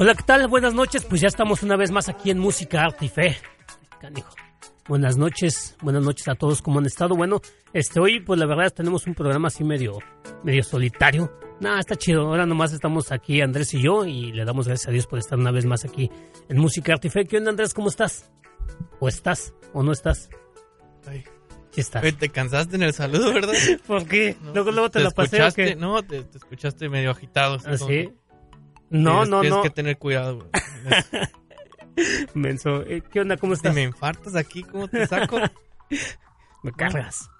Hola, ¿qué tal? Buenas noches. Pues ya estamos una vez más aquí en Música, Arte y Fe. Canijo. Buenas noches, buenas noches a todos. ¿Cómo han estado? Bueno, este hoy, pues la verdad tenemos un programa así medio, medio solitario. Nada, está chido. Ahora nomás estamos aquí Andrés y yo y le damos gracias a Dios por estar una vez más aquí en Música, Arte y Fe. ¿Qué onda, Andrés? ¿Cómo estás? ¿O estás? ¿O no estás? Te cansaste en el saludo, ¿verdad? ¿Por qué? No, luego, luego te, la pasé. ¿o escuchaste, qué? No, te, te escuchaste medio agitado. así ¿Ah, sí? No, tienes- no, tienes no. que tener cuidado, güey. Menso. Eh, ¿Qué onda? ¿Cómo Si estás? me infartas aquí, ¿cómo te saco? Me cargas.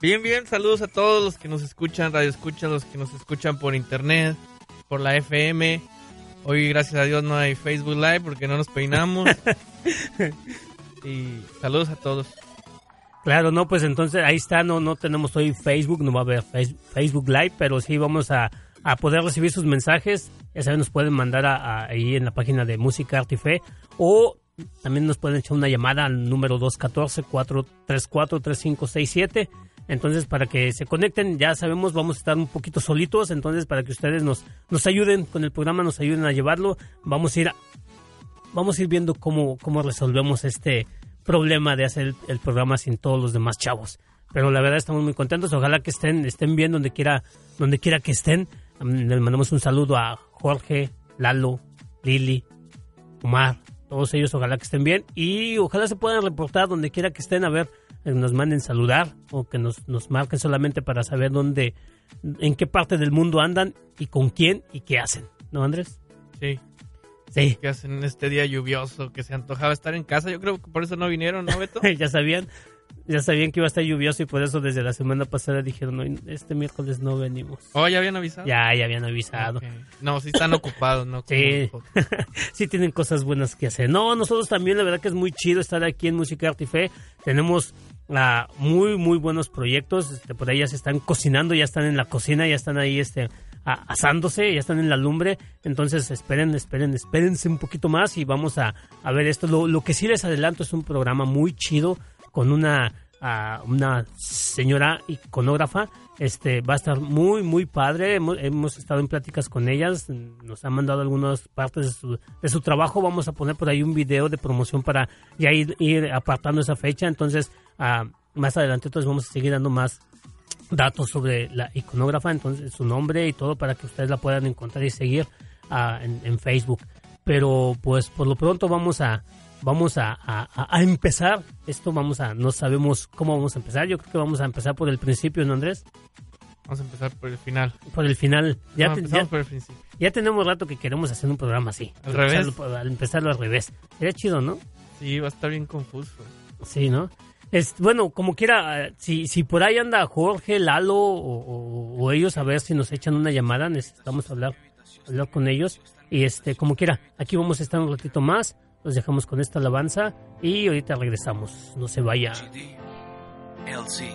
Bien, bien, saludos a todos los que nos escuchan, radio escuchan, los que nos escuchan por internet, por la FM. Hoy, gracias a Dios, no hay Facebook Live porque no nos peinamos. y saludos a todos. Claro, no, pues entonces ahí está, no, no tenemos hoy Facebook, no va a haber Face- Facebook Live, pero sí vamos a, a poder recibir sus mensajes. Ya saben, nos pueden mandar a- ahí en la página de Música Arte y Fe o también nos pueden echar una llamada al número 214-434-3567. Entonces, para que se conecten, ya sabemos, vamos a estar un poquito solitos, entonces para que ustedes nos, nos ayuden con el programa, nos ayuden a llevarlo, vamos a ir vamos a ir viendo cómo, cómo resolvemos este problema de hacer el, programa sin todos los demás chavos. Pero la verdad estamos muy contentos. Ojalá que estén, estén bien donde quiera, donde quiera que estén. Les mandamos un saludo a Jorge, Lalo, Lili, Omar, todos ellos ojalá que estén bien. Y ojalá se puedan reportar donde quiera que estén, a ver, eh, nos manden saludar o que nos, nos marquen solamente para saber dónde, en qué parte del mundo andan y con quién y qué hacen. ¿No, Andrés? Sí, Sí. que hacen este día lluvioso, que se antojaba estar en casa. Yo creo que por eso no vinieron, ¿no, Beto? ya sabían, ya sabían que iba a estar lluvioso y por eso desde la semana pasada dijeron, no, este miércoles no venimos. Oh, ¿ya habían avisado? Ya, ya habían avisado. No, sí están ocupados, ¿no? Sí. sí tienen cosas buenas que hacer. No, nosotros también, la verdad que es muy chido estar aquí en Música Arte y Fe. Tenemos ah, muy, muy buenos proyectos. Este, por ahí ya se están cocinando, ya están en la cocina, ya están ahí este, asándose, ya están en la lumbre. Entonces, esperen, esperen, espérense un poquito más y vamos a, a ver esto. Lo, lo que sí les adelanto es un programa muy chido con una, una señora iconógrafa. Este va a estar muy, muy padre. Hemos, hemos estado en pláticas con ellas. Nos han mandado algunas partes de su, de su trabajo. Vamos a poner por ahí un video de promoción para ya ir, ir apartando esa fecha. Entonces, ah, más adelante, entonces vamos a seguir dando más datos sobre la iconógrafa, entonces su nombre y todo para que ustedes la puedan encontrar y seguir ah, en, en Facebook. Pero pues por lo pronto vamos a vamos a, a- empezar esto, vamos a no sabemos cómo vamos a empezar. Yo creo que vamos a empezar por el principio, ¿no, Andrés? Vamos a empezar por el final. Por el final. Ya, no, te- ya, por el principio. ya tenemos rato que queremos hacer un programa así. ¿Al revés? Empezarlo al empezarlo al revés. Sería chido, ¿no? Sí, va a estar bien confuso. Sí, ¿no? Es, bueno, como quiera, si, si por ahí anda Jorge, Lalo o, o- o ellos, a ver si nos echan una llamada, necesitamos hablar, hablar con ellos. Y este, como quiera, aquí vamos a estar un ratito más, los dejamos con esta alabanza y ahorita regresamos. No se vaya. LC.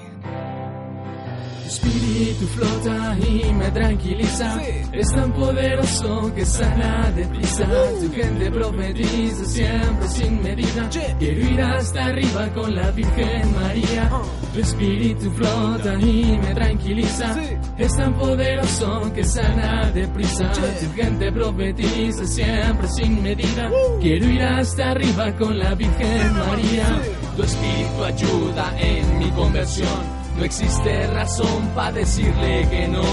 Tu espíritu flota y me tranquiliza. Es tan poderoso que sana deprisa. Tu gente profetiza siempre sin medida. Quiero ir hasta arriba con la Virgen María. Tu espíritu flota y me tranquiliza. Es tan poderoso que sana deprisa. Tu gente profetiza siempre sin medida. Quiero ir hasta arriba con la Virgen María. Tu espíritu ayuda en mi conversión. No existe razón para decirle que no.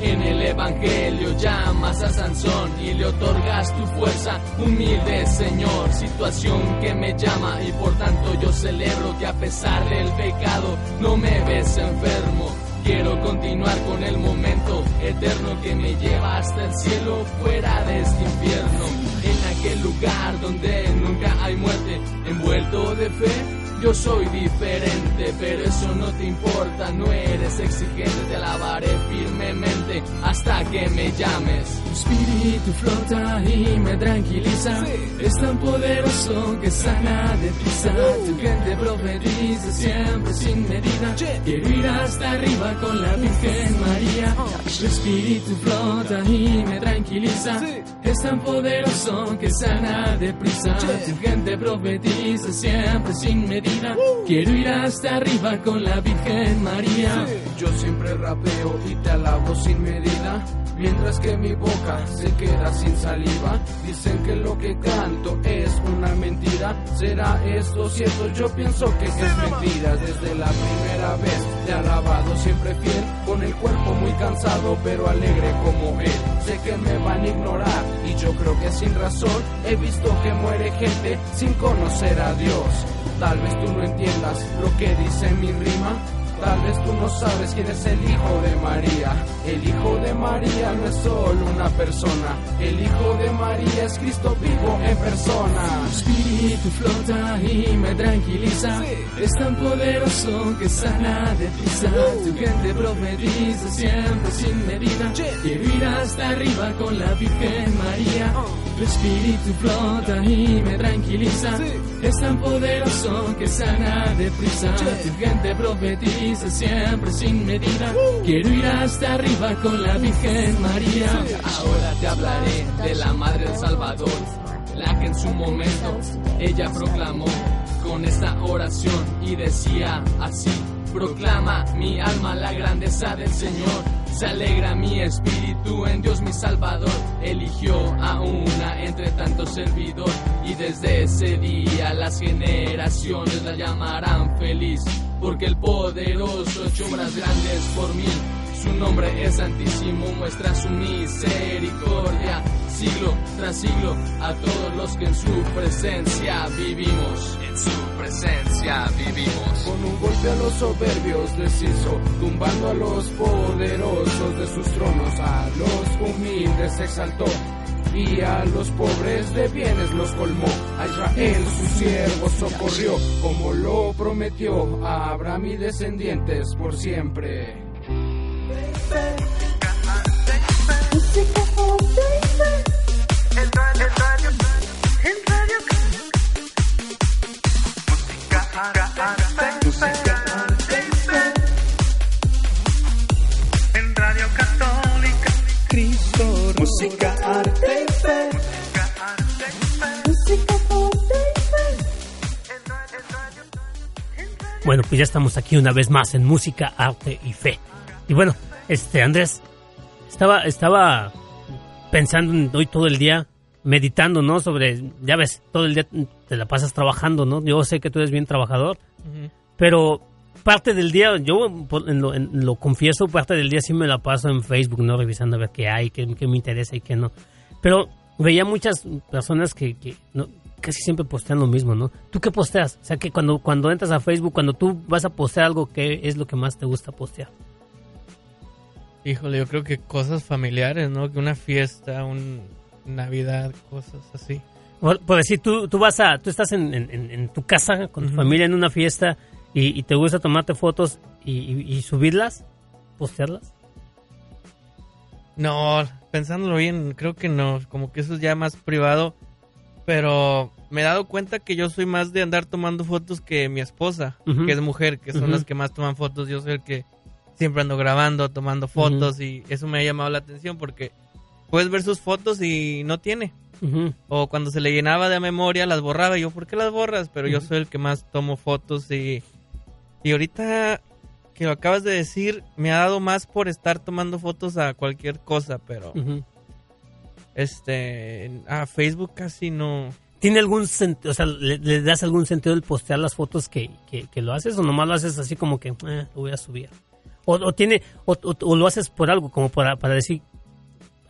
En el Evangelio llamas a Sansón y le otorgas tu fuerza, humilde Señor, situación que me llama y por tanto yo celebro que a pesar del pecado no me ves enfermo. Quiero continuar con el momento eterno que me lleva hasta el cielo fuera de este infierno. En aquel lugar donde nunca hay muerte, envuelto de fe, yo soy diferente, pero eso no te importa, no eres exigente, te alabaré firmemente hasta que me llames. Tu espíritu flota y me tranquiliza, es tan poderoso que sana deprisa. Tu gente profetiza siempre sin medida. Quiero ir hasta arriba con la Virgen María. Tu espíritu flota y me tranquiliza. Es tan poderoso que sana deprisa. Tu gente profetiza siempre sin medida. Quiero ir hasta arriba con la Virgen María. Yo siempre rapeo y te alabo sin medida. Mientras que mi boca se queda sin saliva, dicen que lo que canto es una mentira. ¿Será esto cierto? Yo pienso que es mentira. Desde la primera vez te he alabado siempre fiel, con el cuerpo muy cansado pero alegre como él. Sé que me van a ignorar y yo creo que sin razón he visto que muere gente sin conocer a Dios. Tal vez tú no entiendas lo que dice mi rima. Tal vez tú no sabes quién es el hijo de María. El hijo de María no es solo una persona. El hijo de María es Cristo vivo en persona. Tu espíritu flota y me tranquiliza. Es tan poderoso que sana deprisa. Tu gente profetiza siempre sin medida. Quiero ir hasta arriba con la Virgen María. Tu espíritu flota y me tranquiliza. Es tan poderoso que sana deprisa. Tu gente profetiza siempre sin medida. Quiero ir hasta arriba con la Virgen María. Ahora te hablaré de la Madre del Salvador, la que en su momento ella proclamó con esta oración y decía así, proclama mi alma la grandeza del Señor. Se alegra mi espíritu en Dios mi Salvador. Eligió a una entre tanto servidor. Y desde ese día las generaciones la llamarán feliz. Porque el poderoso ha hecho obras grandes por mí. Su nombre es santísimo, muestra su misericordia. Siglo tras siglo a todos los que en su presencia vivimos. En su presencia vivimos. Con un golpe a los soberbios deshizo, tumbando a los poderosos de sus tronos. A los humildes exaltó y a los pobres de bienes los colmó. A Israel su siervo socorrió, como lo prometió a Abraham y descendientes por siempre. Música, Bueno, pues ya estamos aquí una vez más en música, arte y fe. Y bueno, este Andrés, estaba, estaba pensando en hoy todo el día, meditando, ¿no? Sobre, ya ves, todo el día te la pasas trabajando, ¿no? Yo sé que tú eres bien trabajador, pero parte del día, yo por- en lo, en lo confieso, parte del día sí me la paso en Facebook, ¿no? Revisando a ver qué hay, qué, qué me interesa y qué no. Pero veía muchas personas que, que no, casi siempre postean lo mismo, ¿no? ¿Tú qué posteas? O sea, que cuando, cuando entras a Facebook, cuando tú vas a postear algo, ¿qué es lo que más te gusta postear? Híjole, yo creo que cosas familiares, ¿no? Que una fiesta, un Navidad, cosas así. Por, por decir, tú, tú vas a, tú estás en, en- en- tu casa con tu familia en una fiesta y, y te gusta tomarte fotos y, y- y subirlas, postearlas. No, pensándolo bien, creo que no, como que eso es ya más privado, pero me he dado cuenta que yo soy más de andar tomando fotos que mi esposa, que es mujer, que son las que más toman fotos, yo soy el que siempre ando grabando, tomando fotos y eso me ha llamado la atención porque puedes ver sus fotos y no tiene. O cuando se le llenaba de memoria las borraba. Y yo, ¿por qué las borras? Pero yo soy el que más tomo fotos y, y ahorita que lo acabas de decir, me ha dado más por estar tomando fotos a cualquier cosa, pero este a Facebook casi no. ¿Tiene algún sentido, o sea, le, das algún sentido el postear las fotos que, que- que lo haces o nomás lo haces así como que, eh, lo voy a subir? O, o tiene, o, o- lo haces por algo, como para, para decir,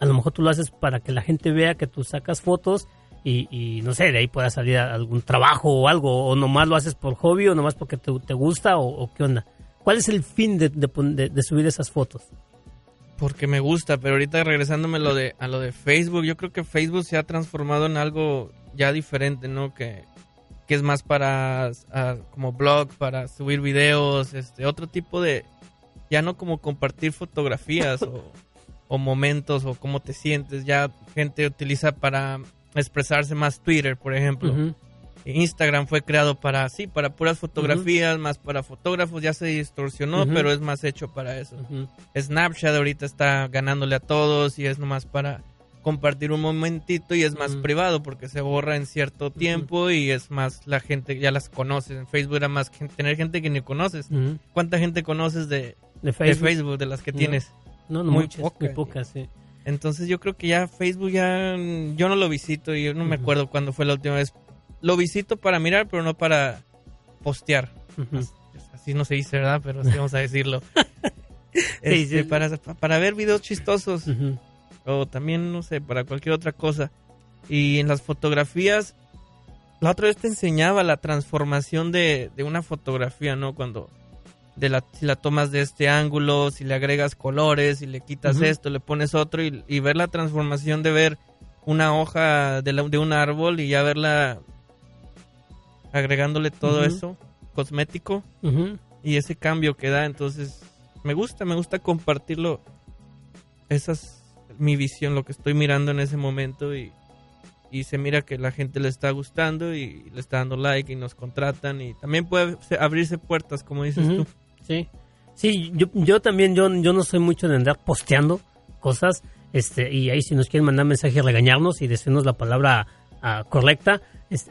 a lo mejor tú lo haces para que la gente vea que tú sacas fotos y, y, no sé, de ahí pueda salir algún trabajo o algo, o nomás lo haces por hobby o nomás porque te, te gusta o, qué onda. ¿Cuál es el fin de, de de- de subir esas fotos? porque me gusta, pero ahorita regresándome lo de, a lo de Facebook, yo creo que Facebook se ha transformado en algo ya diferente, ¿no? Que, que es más para ah, como blog, para subir videos, este, otro tipo de, ya no como compartir fotografías o, o momentos o cómo te sientes, ya gente utiliza para expresarse más Twitter, por ejemplo. Instagram fue creado para, sí, para puras fotografías, más para fotógrafos, ya se distorsionó, pero es más hecho para eso. Snapchat ahorita está ganándole a todos y es nomás para compartir un momentito y es más privado porque se borra en cierto tiempo y es más la gente ya las conoce. En Facebook era más gen- tener gente que ni conoces. ¿Cuánta gente conoces de, De de Facebook. De las que No. tienes? No, no Muy muchas, poca. muy pocas, sí. Entonces yo creo que ya Facebook ya mm, yo no lo visito y yo no me acuerdo cuándo fue la última vez. Lo visito para mirar, pero no para postear. Así no se dice, ¿verdad? Pero así vamos a decirlo. Este, sí. Para, para ver videos chistosos Ujú. O también, no sé, para cualquier otra cosa. Y en las fotografías, la otra vez te enseñaba la transformación de, de una fotografía, ¿no? Cuando de la, si la tomas de este ángulo, si le agregas colores, si le quitas esto, le pones otro y, y ver la transformación de ver una hoja de, la- de un árbol y ya verla agregándole todo eso cosmético y ese cambio que da. Entonces, me gusta, me gusta compartirlo. Esa es mi visión, lo que estoy mirando en ese momento y, y se mira que la gente le está gustando y le está dando like y nos contratan y también puede se- abrirse puertas, como dices Ujú. tú. Sí, sí, yo, yo también, yo, yo no soy mucho de andar posteando cosas, este, y ahí si nos quieren mandar mensaje, regañarnos y decirnos la palabra ah, correcta,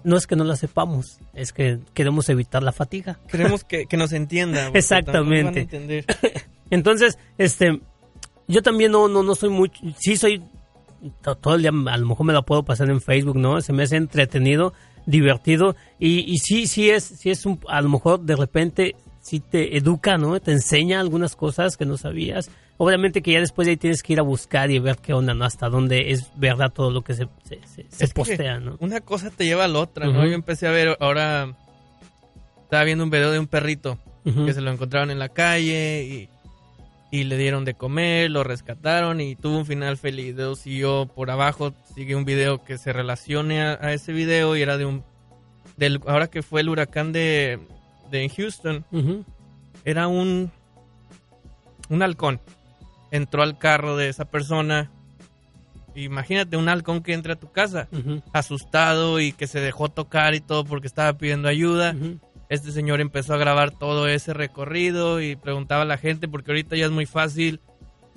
no es que no la sepamos, es que queremos evitar la fatiga. Queremos que, que nos entienda. Exactamente. tampoco van a entender. Entonces, este, yo también no, no, no soy mucho, sí soy, to- todo el día a lo mejor me la puedo pasar en Facebook, ¿no? Se me hace entretenido, divertido, y, y sí, sí es, sí es un, a lo mejor de repente sí te educa, ¿no? Te enseña algunas cosas que no sabías. Obviamente que ya después de ahí tienes que ir a buscar y ver qué onda, ¿no? Hasta dónde es verdad todo lo que se, se, se- postea, ¿no? Una cosa te lleva a la otra, ¿no? Yo empecé a ver, ahora estaba viendo un video de un perrito que se lo encontraron en la calle y, y le dieron de comer, lo rescataron y tuvo un final feliz. Luego siguió por abajo, sigue un video que se relacione a, a ese video y era de un... Del, ahora que fue el huracán de, de Houston, era un... Un halcón. Entró al carro de esa persona. Imagínate un halcón que entra a tu casa asustado y que se dejó tocar y todo porque estaba pidiendo ayuda. Este señor empezó a grabar todo ese recorrido y preguntaba a la gente porque ahorita ya es muy fácil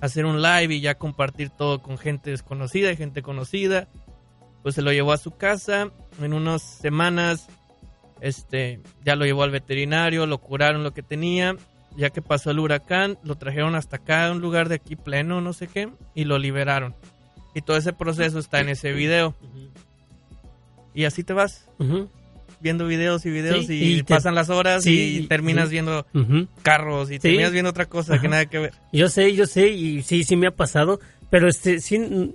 hacer un live y ya compartir todo con gente desconocida y gente conocida. Pues se lo llevó a su casa en unas semanas. Este, ya lo llevó al veterinario, lo curaron lo que tenía. Ya que pasó el huracán, lo trajeron hasta acá, a un lugar de aquí pleno, no sé qué, y lo liberaron. Y todo ese proceso está en ese video. Y así te vas. Viendo videos y videos Sí, y, y te- pasan las horas sí, y terminas viendo carros y Sí. terminas viendo otra cosa que nada que ver. Yo sé, yo sé, y sí, sí me ha pasado, pero este, sí,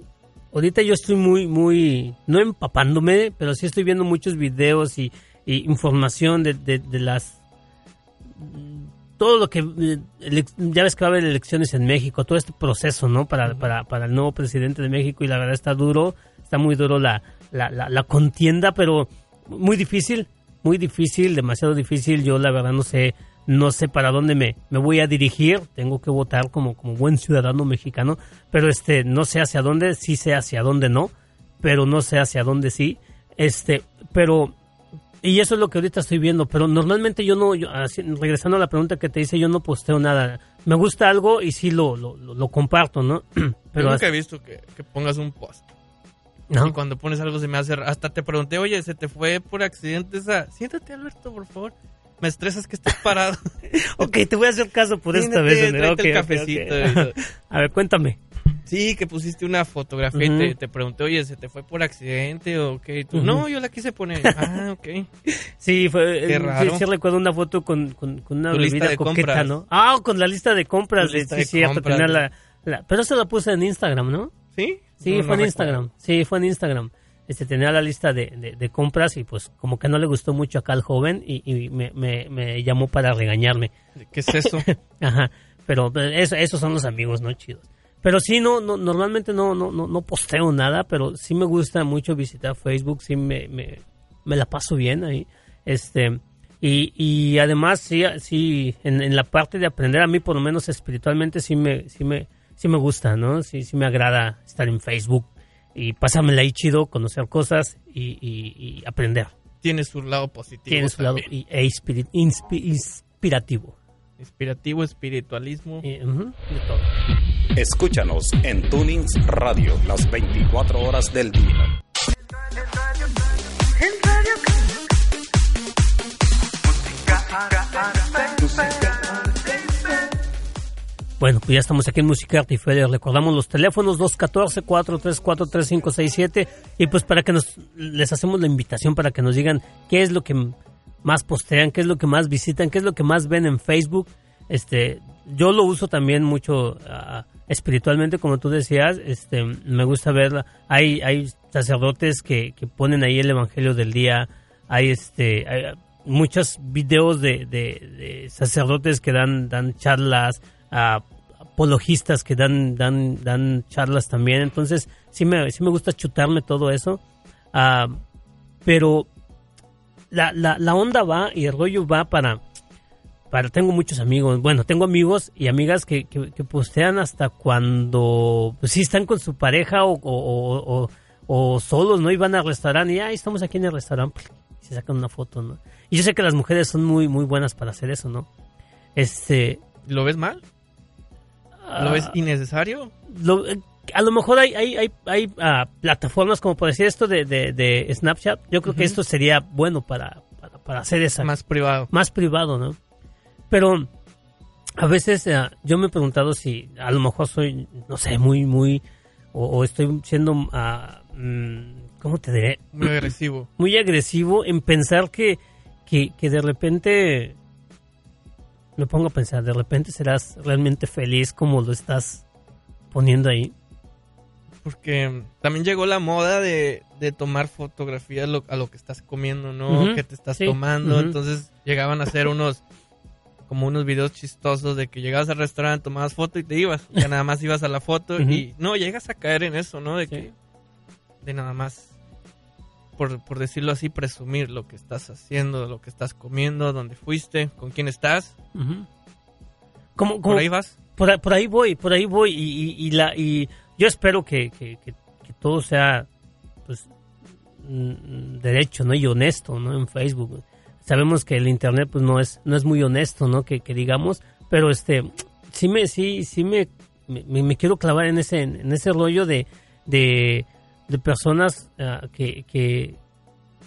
ahorita yo estoy muy, muy, no empapándome, pero sí estoy viendo muchos videos y, y información de, de, de las, todo lo que, eh, ya ves que va a haber elecciones en México, todo este proceso, ¿no? Para, para, para el nuevo presidente de México y la verdad está duro, está muy duro la, la, la, la contienda, pero muy difícil, muy difícil, demasiado difícil, yo la verdad no sé no sé para dónde me, me voy a dirigir, tengo que votar como, como buen ciudadano mexicano, pero este, no sé hacia dónde, sí sé hacia dónde no, pero no sé hacia dónde sí, este, pero, y eso es lo que ahorita estoy viendo, pero normalmente yo no, yo, así, regresando a la pregunta que te hice, yo no posteo nada, me gusta algo y sí lo, lo, lo- lo comparto, ¿no? Pero pero nunca he visto que, que pongas un post. ¿No? Y cuando pones algo se me hace... ra- Hasta te pregunté, oye, ¿se te fue por accidente esa...? Siéntate, Alberto, por favor. Me estresas que estés parado. ok, te voy a hacer caso por esta vez. ¿no? tráete Ok, el cafecito. ok. y todo. A ver, cuéntame. Sí, que pusiste una fotografía Ujú. y te, te pregunté, oye, ¿se te fue por accidente o qué? Tú, Ujú. no, yo la quise poner. ah, ok. Sí, fue, Qué eh, raro. Sí, sí recuerdo una foto con, con, con una Tu lista bebida de coqueta, compras. ¿no? Ah, con la lista de compras. Lista sí, de cierto, compras, ¿no? la, la- Pero se la puse en Instagram, ¿no? ¿Sí? Sí, No, fue no en recuerdo. Instagram. Sí, fue en Instagram. Este, tenía la lista de, de- de compras y pues como que no le gustó mucho acá al joven y, y me, me, me llamó para regañarme. ¿Qué es eso? Ajá, pero eso, esos son los amigos, ¿no? Chidos. Pero sí, no, no normalmente no, no, no, no posteo nada, pero sí me gusta mucho visitar Facebook, sí me, me, me la paso bien ahí. Este, y, y además, sí, sí en, en la parte de aprender, a mí por lo menos espiritualmente sí me, sí me, sí me gusta, ¿no? Sí, sí me agrada estar en Facebook y pasármela ahí chido, conocer cosas y, y, y aprender. tiene su lado positivo. tiene su lado y- e inspi- inspirativo. Inspirativo, espiritualismo. Eh, ujú, de todo. Escúchanos en Tunings Radio las 24 horas del día. Bueno, pues ya estamos aquí en Música Artificial. Les recordamos los teléfonos 214-434-3567 y pues para que nos les hacemos la invitación para que nos digan qué es lo que más postean, qué es lo que más visitan, qué es lo que más ven en Facebook. Este, yo lo uso también mucho ah, espiritualmente, como tú decías. Este, me gusta verla. Hay hay sacerdotes que, que ponen ahí el Evangelio del día. Hay este hay muchos videos de, de- de sacerdotes que dan dan charlas. Apologistas que dan dan dan charlas también. Entonces sí me sí me gusta chutarme todo eso. Ah, pero la, la, la onda va y el rollo va para para tengo muchos amigos. Bueno tengo amigos y amigas que, que, postean hasta cuando pues sí están con su pareja o, o, o- solos no y van al restaurante y ahí estamos aquí en el restaurante y se sacan una foto no y yo sé que las mujeres son muy muy buenas para hacer eso no este ¿Lo ves mal? ¿Lo ves innecesario? lo- eh, a lo mejor hay, hay, hay, hay, ah, plataformas como por decir esto de, de, de Snapchat. Yo creo que esto sería bueno para, para, para hacer esa Más privado. más privado, ¿no? Pero a veces eh, yo me he preguntado si a lo mejor soy, no sé, muy, muy, o, o estoy siendo, ah, mm, ¿cómo te diré? Muy agresivo. Muy agresivo en pensar que, que, que de repente, me pongo a pensar, de repente serás realmente feliz como lo estás poniendo ahí. Porque también llegó la moda de, de tomar fotografías lo- a lo que estás comiendo, ¿no? Ujú, Que te estás sí, tomando. Entonces llegaban a hacer unos como unos videos chistosos de que llegabas al restaurante, tomabas foto y te ibas. Ya nada más ibas a la foto y no, llegas a caer en eso, ¿no? De Sí. que de nada más por, por decirlo así, presumir lo que estás haciendo, lo que estás comiendo, dónde fuiste, con quién estás. ¿Cómo, ¿Por ahí vas? por, ahí- por ahí voy, por ahí voy y, y- y la y yo espero que, que- que- que todo sea pues mm, derecho, ¿no? y honesto, ¿no? En Facebook. Sabemos que el internet pues no es no es muy honesto, ¿no? Que, que digamos, pero este sí me sí sí me me, me quiero clavar en ese en ese rollo de de, de personas ah, que,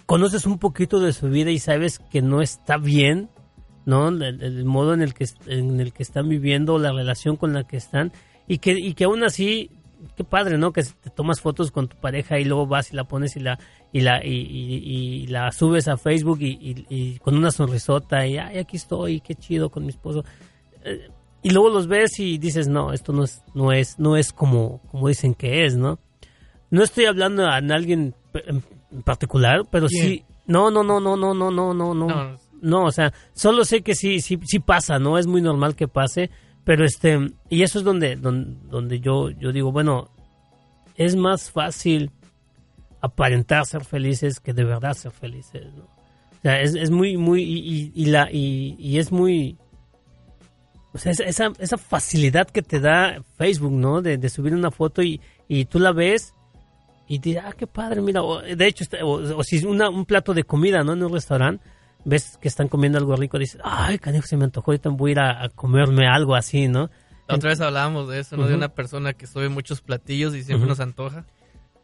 conoces un poquito de su vida y sabes que no está bien ¿no? El, modo en el que en el que están viviendo, la relación con la que están y que y que aún así qué padre, ¿no? Que te tomas fotos con tu pareja y luego vas y la pones y la y la y, y- y la subes a Facebook y con una sonrisota y ay, aquí estoy, qué chido con mi esposo. Eh, y luego los ves y dices, "No, esto no es no es no es como como dicen que es, ¿no?" No estoy hablando a alguien en particular, pero ¿Quién? sí no, no, no, no, no, no, no, no, no. No, o sea, solo sé que sí, sí, sí pasa, ¿no? Es muy normal que pase, pero este, y eso es donde, donde, donde yo, yo digo, bueno, es más fácil aparentar ser felices que de verdad ser felices, ¿no? O sea, es, es muy, muy, y, y- y la, y, y es muy, o sea, esa- esa, facilidad que te da Facebook, ¿no? De, de subir una foto y, y tú la ves y dices, ah, qué padre, mira, o, de hecho, está- o, o si una, un plato de comida, ¿no? En un restaurante, ves que están comiendo algo rico, dices, ay, canijo, se me antojó, ahorita voy a ir a, a comerme algo así, ¿no? La otra vez hablábamos de eso, ¿no? De una persona que sube muchos platillos y siempre nos antoja.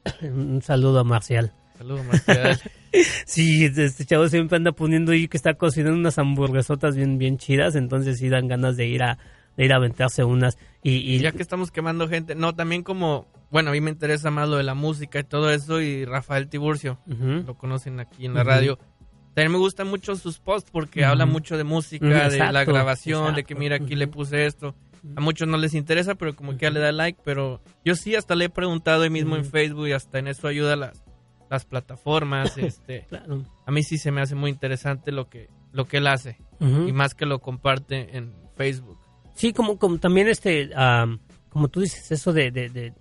Un saludo a Marcial. Saludos, Marcial. Sí, este chavo siempre anda poniendo ahí que está cocinando unas hamburguesotas bien, bien chidas, entonces sí dan ganas de ir a, de ir a aventarse unas. Y, ya que estamos quemando gente, no, también como, bueno, a mí me interesa más lo de la música y todo eso, y Rafael Tiburcio, lo conocen aquí en la radio. También me gustan mucho sus posts porque habla mucho de música, de la exacto, grabación, de que mira, aquí le puse esto. A muchos no les interesa, pero como que ya le da like, pero yo sí hasta le he preguntado ahí mismo en. Facebook y hasta en eso ayuda las, las plataformas. este Claro. A mí sí se me hace muy interesante lo que, lo que él hace y más que lo comparte en Facebook. Sí, como, como también este, como tú dices, eso de, de, de-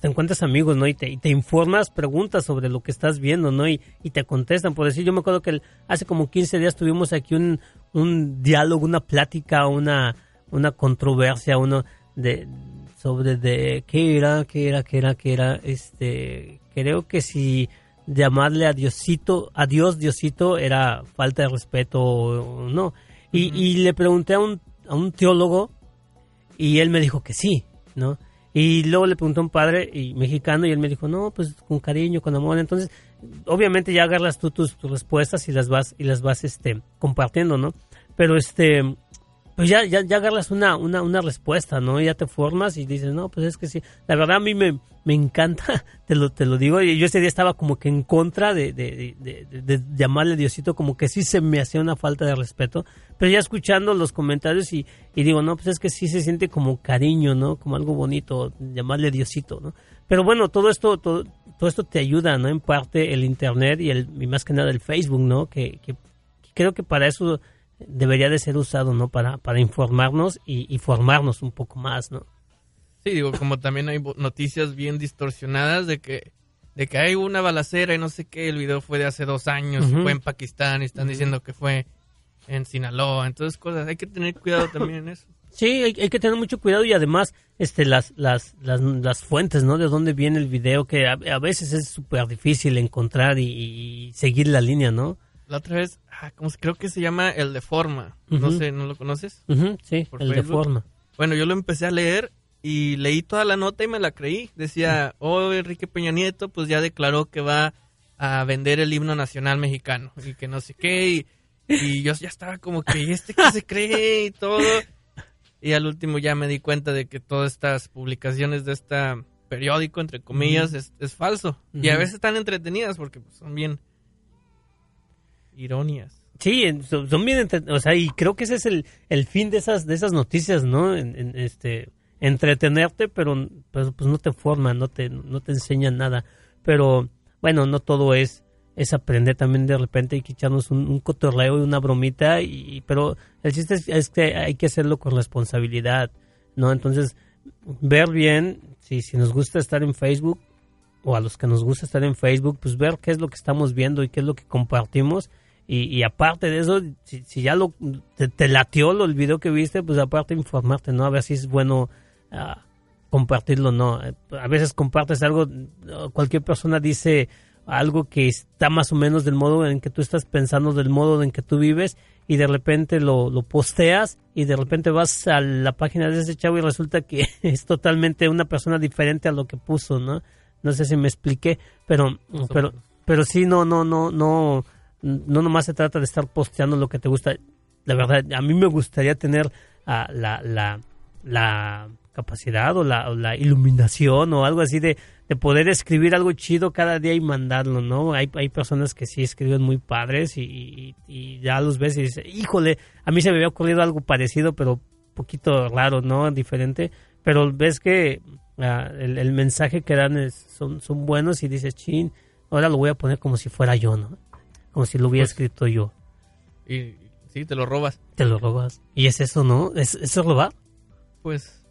te, encuentras amigos, ¿no? Y te, y te informas, preguntas sobre lo que estás viendo, ¿no? Y, y te contestan. Por decir, yo me acuerdo que el- hace como 15 días tuvimos aquí un, un diálogo, una plática, una, una controversia, uno de sobre de qué era, qué era, qué era, qué era, este, creo que si llamarle a Diosito, a Dios Diosito era falta de respeto o no. Y, y le pregunté a un, a un teólogo y él me dijo que sí, ¿no? Y luego le pregunté a un padre y mexicano y él me dijo, no, pues con cariño, con amor. Entonces, obviamente ya agarras tú tus, tus respuestas y las vas, y las vas este, compartiendo, ¿no? Pero este, pues ya, ya, ya agarras una, una, una respuesta, ¿no? Ya te formas y dices, no, pues es que sí. La verdad a mí me, me encanta, te lo, te lo digo. Yo ese día estaba como que en contra de, de, de- de llamarle Diosito, como que sí se me hacía una falta de respeto. Pero ya escuchando los comentarios y, y digo, no, pues es que sí se siente como cariño, ¿no? Como algo bonito, llamarle Diosito, ¿no? Pero bueno, todo esto, todo, todo esto te ayuda, ¿no? En parte el Internet y, el, y más que nada el Facebook, ¿no? Que, que, que creo que para eso debería de ser usado, ¿no? Para, para informarnos y, y formarnos un poco más, ¿no? Sí, digo, como también hay noticias bien distorsionadas de que de que hay una balacera y no sé qué, el video fue de hace dos años, Ujú. fue en Pakistán y están diciendo que fue en Sinaloa, entonces cosas, hay que tener cuidado también en eso. Sí, hay, hay que tener mucho cuidado y además este las las, las, las fuentes, ¿no? De dónde viene el video, que a, a veces es súper difícil encontrar y, y seguir la línea, ¿no? La otra vez, ah, ¿cómo se- creo que se llama El de Forma, no sé, ¿no lo conoces? Ujú, sí, Por el de Facebook. forma. Bueno, yo lo empecé a leer y leí toda la nota y me la creí. Decía, oh, Enrique Peña Nieto, pues ya declaró que va a vender el himno nacional mexicano y que no sé qué. Y, y yo ya estaba como que, ¿y este qué se cree? Y todo. Y al último ya me di cuenta de que todas estas publicaciones de este periódico, entre comillas, es, es falso. Y a veces están entretenidas porque pues, son bien ironías. Sí, son, bien, o sea, y creo que ese es el, el fin de esas de esas noticias, ¿no? En- en, este entretenerte, pero pues, pues no te forman, no te no te enseñan nada. Pero bueno, no todo es es aprender también de repente que echarnos un, un cotorreo y una bromita y pero el chiste es, es que hay que hacerlo con responsabilidad, ¿no? Entonces, ver bien si si nos gusta estar en Facebook o a los que nos gusta estar en Facebook, pues ver qué es lo que estamos viendo y qué es lo que compartimos. Y, y aparte de eso, si, si ya lo te, te latió lo, el video que viste, pues aparte informarte, ¿no? A ver si es bueno ah, compartirlo o no. A veces compartes algo, uh, cualquier persona dice algo que está más o menos del modo en que tú estás pensando, del modo en que tú vives, y de repente lo, lo posteas y de repente vas a la página de ese chavo y resulta que es totalmente una persona diferente a lo que puso, ¿no? No sé si me expliqué, pero, pero, pero sí, no, no, no, no, no nomás se trata de estar posteando lo que te gusta. La verdad, a mí me gustaría tener ah, la, la, la capacidad o la, la iluminación o algo así de, de poder escribir algo chido cada día y mandarlo, ¿no? Hay, hay personas que sí escriben muy padres y, y- ya los ves y dices, híjole, a mí se me había ocurrido algo parecido, pero poquito raro, ¿no? Diferente. Pero ves que ah, el, el mensaje que dan es- son, son buenos y dices, chin, ahora lo voy a poner como si fuera yo, ¿no? Como si lo hubiera Pues- escrito yo. Y sí, te lo robas. Te lo robas. Y es eso, ¿no? ¿Es, ¿Eso es robar? Pues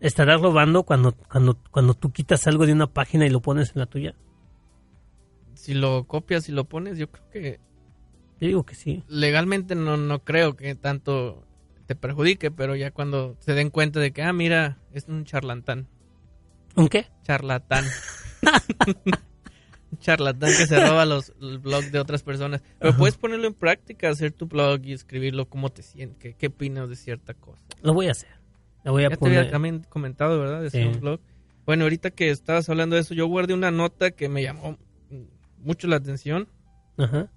¿Estarás robando cuando, cuando, cuando tú quitas algo de una página y lo pones en la tuya? si lo copias y lo pones, yo creo que Yo digo que sí. legalmente no, no creo que tanto te perjudique, pero ya cuando se den cuenta de que, ah, mira, es un charlatán. ¿Un qué? Charlatán. charlatán que se roba los, el blog de otras personas. Pero puedes ponerlo en práctica, hacer tu blog y escribirlo cómo te sientes, qué, qué opinas de cierta cosa. Lo voy a hacer. Lo voy a Ya te había poner. también comentado, ¿verdad? De hacer un blog. Bueno, ahorita que estabas hablando de eso, yo guardé una nota que me llamó mucho la atención Ajá.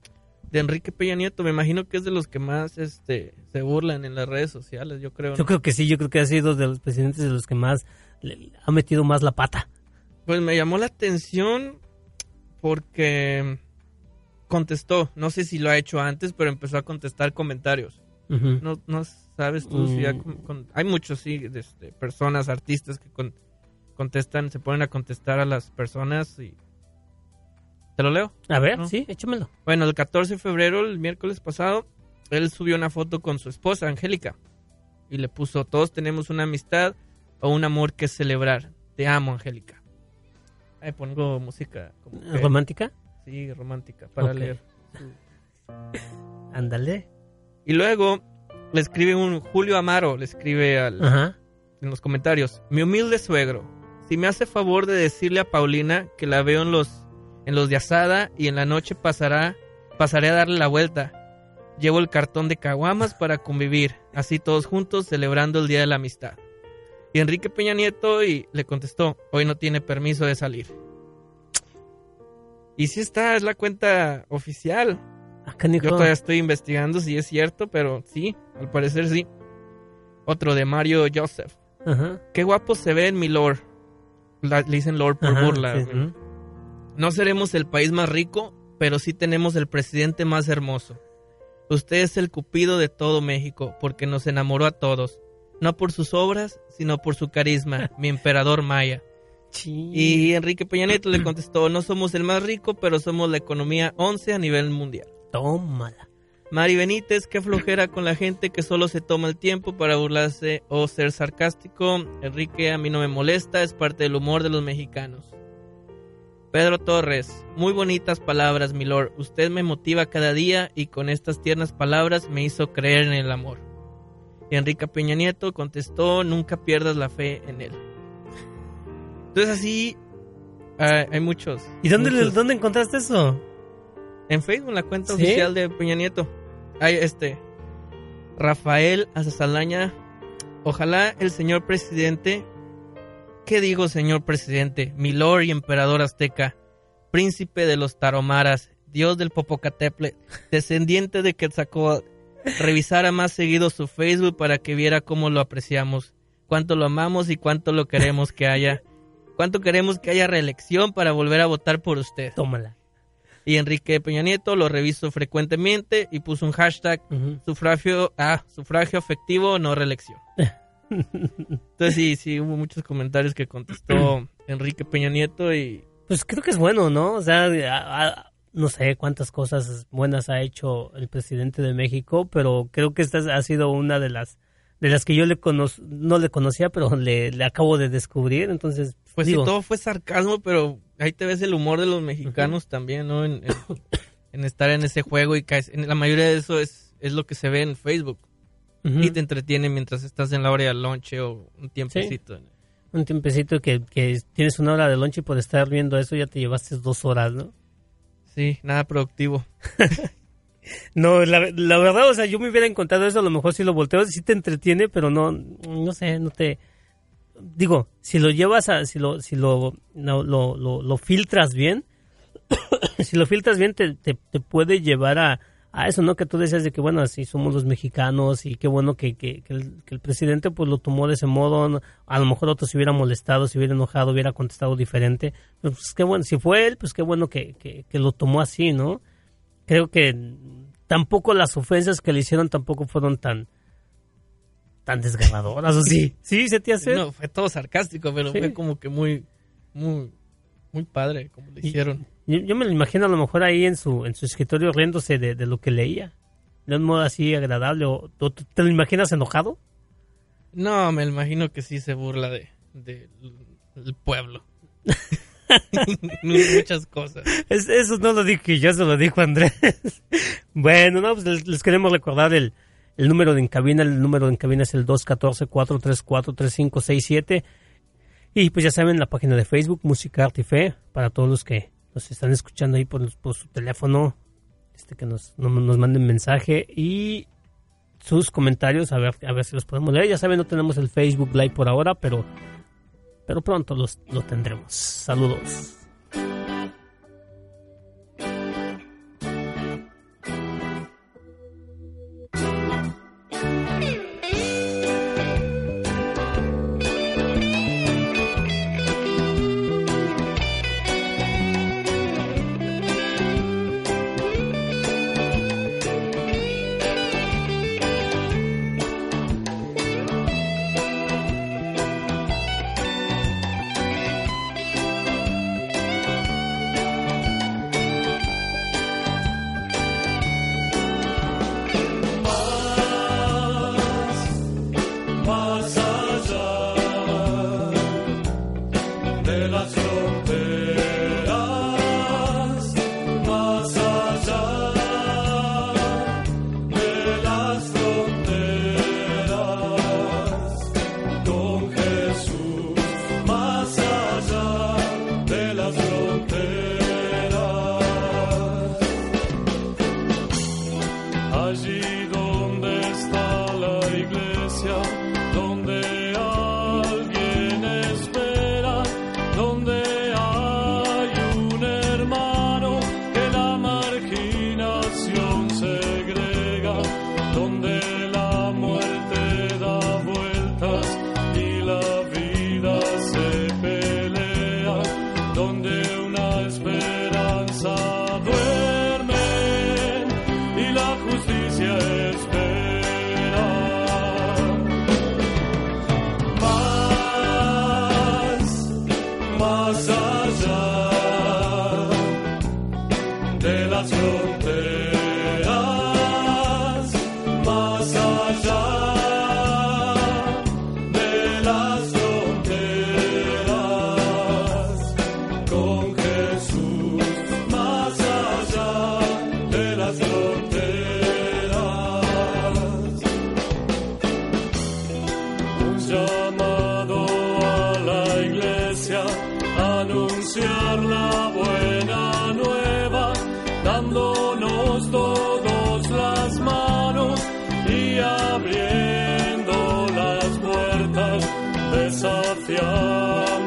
de Enrique Peña Nieto. Me imagino que es de los que más este, se burlan en las redes sociales, yo creo. ¿no? Yo creo que sí, yo creo que ha sido de los presidentes de los que más le- ha metido más la pata. Pues me llamó la atención porque contestó, no sé si lo ha hecho antes, pero empezó a contestar comentarios. No, no sabes tú si ya Mm. con- con- hay muchos sí, de, este, personas, artistas que con- contestan, se ponen a contestar a las personas y te lo leo. A ver, No. sí, échamelo. Bueno, el 14 de febrero, el miércoles pasado, él subió una foto con su esposa, Angélica, y le puso, todos tenemos una amistad o un amor que celebrar. Te amo, Angélica. Ahí pongo música como que- ¿Romántica? sí, romántica para leer. Ándale. Y luego le escribe un Julio Amaro, le escribe al, Ajá. en los comentarios, mi humilde suegro, si me hace favor de decirle a Paulina que la veo en los en los de asada y en la noche pasará, pasaré a darle la vuelta. Llevo el cartón de caguamas para convivir, así todos juntos celebrando el Día de la Amistad. Y Enrique Peña Nieto y le contestó, hoy no tiene permiso de salir. Y sí está, es la cuenta oficial. Yo todavía estoy investigando si es cierto, pero sí, al parecer sí. Otro de Mario Joseph. Qué guapo se ve en mi Lord. La- le dicen Lord por burla. sí. No seremos el país más rico, pero sí tenemos el presidente más hermoso. Usted es el cupido de todo México, porque nos enamoró a todos. No por sus obras, sino por su carisma, mi emperador maya. Sí. Y Enrique Peña Nieto le contestó, no somos el más rico, pero somos la economía 11 a nivel mundial. Tómala. Mari Benítez, qué flojera con la gente que solo se toma el tiempo para burlarse o ser sarcástico. Enrique, a mí no me molesta, es parte del humor de los mexicanos. Pedro Torres, muy bonitas palabras, mi lord. Usted me motiva cada día y con estas tiernas palabras me hizo creer en el amor. Y Enrique Peña Nieto contestó, nunca pierdas la fe en él. Entonces así hay muchos. ¿Y dónde, le- muchos. dónde encontraste eso? En Facebook, en la cuenta ¿Sí? oficial de Peña Nieto. Hay este. Rafael Azazalaña. Ojalá el señor presidente. ¿Qué digo, señor presidente? Mi lord y emperador azteca. Príncipe de los taromaras. Dios del Popocatépetl. Descendiente de Quetzalcóatl. Revisara más seguido su Facebook para que viera cómo lo apreciamos. Cuánto lo amamos y cuánto lo queremos que haya. Cuánto queremos que haya reelección para volver a votar por usted. Tómala. Y Enrique Peña Nieto lo reviso frecuentemente y puso un hashtag sufragio, ah, sufragio afectivo, no reelección. Entonces sí, sí, hubo muchos comentarios que contestó Enrique Peña Nieto y Pues creo que es bueno, ¿no? O sea, a- a- no sé cuántas cosas buenas ha hecho el presidente de México, pero creo que esta ha sido una de las de las que yo le cono no le conocía, pero le, le acabo de descubrir. Entonces, pues digo, sí, todo fue sarcasmo, pero ahí te ves el humor de los mexicanos también, ¿no? En, en- en estar en ese juego y caes, en la mayoría de eso es, es lo que se ve en Facebook y te entretiene mientras estás en la hora del lonche o un tiempecito. un tiempecito que, que tienes una hora de lunch y por estar viendo eso ya te llevaste dos horas, ¿no? Sí, nada productivo. No, la, verdad, o sea, yo me hubiera encontrado eso, a lo mejor si lo volteo, sí te entretiene, pero no, no sé, no te... Digo, si lo llevas a, si lo, si lo, lo, lo, filtras bien, si lo filtras bien te, te puede llevar a, a eso, ¿no? Que tú decías de que, bueno, así somos los mexicanos y qué bueno que, que, que el, que el presidente pues lo tomó de ese modo, ¿no? a lo mejor otro se hubiera molestado, se hubiera enojado, hubiera contestado diferente, Pero, pues qué bueno, si fue él, pues qué bueno que, que, que lo tomó así, ¿no? creo que tampoco las ofensas que le hicieron tampoco fueron tan tan desgarradoras, ¿o sí? Sí, se te hace. No, fue todo sarcástico, pero Sí. fue como que muy, muy, muy padre como lo Y- hicieron. Yo, yo me lo imagino a lo mejor ahí en su en su escritorio riéndose de, de lo que leía. De un modo así agradable. ¿O, tú ¿Te lo imaginas enojado? No, me imagino que sí se burla de, de el pueblo. Muchas cosas. Es- eso no lo dije yo, eso lo dijo Andrés. bueno, no, pues les, les queremos recordar el, el número de en cabina. El número de en cabina es el 214-434-3567. Y pues ya saben, la página de Facebook, Música Arte y Fe, para todos los que nos están escuchando ahí por, por su teléfono, este que nos, no- nos manden mensaje y sus comentarios, a ver, a ver si los podemos leer. Ya saben, no tenemos el Facebook Live por ahora, pero, pero pronto los, lo tendremos. Saludos. Abriendo las puertas, desafiando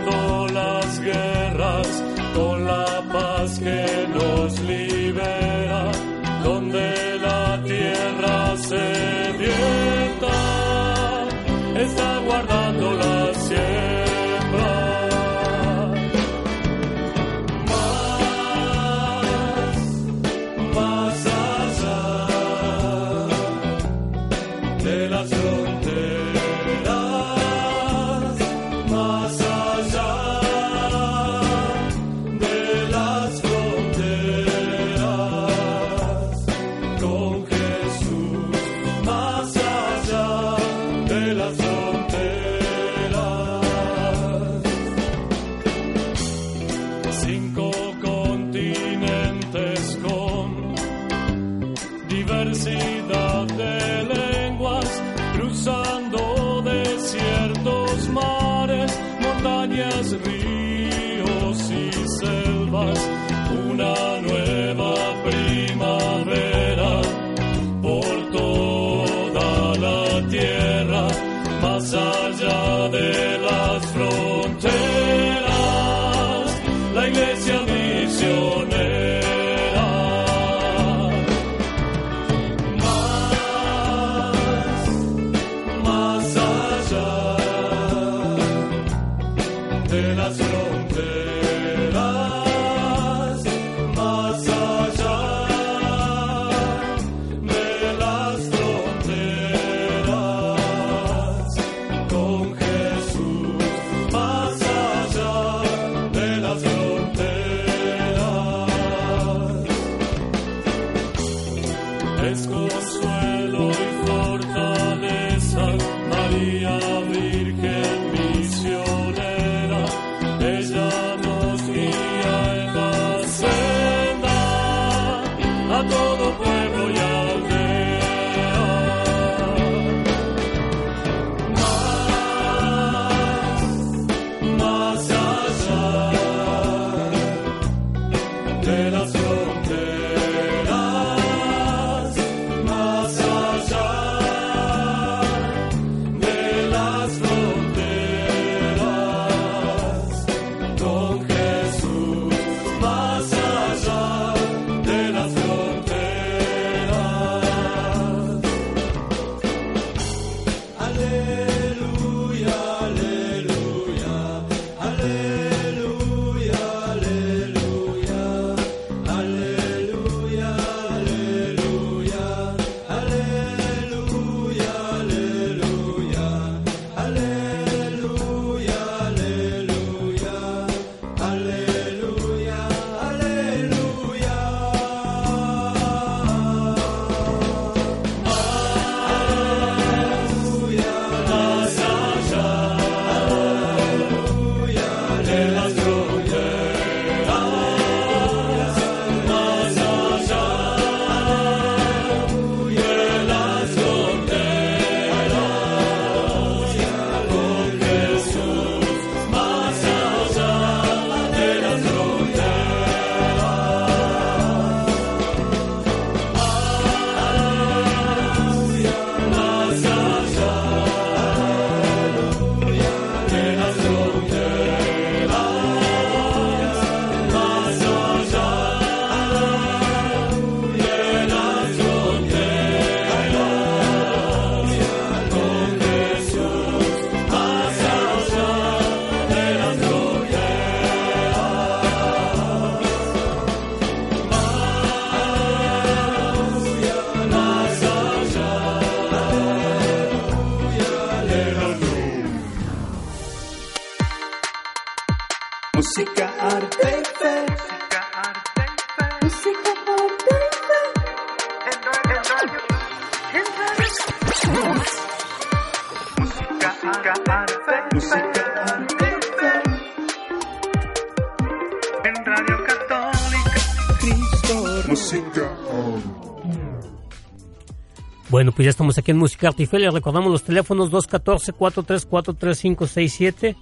pues ya estamos aquí en Música Artificial. Les recordamos los teléfonos 214-434-3567.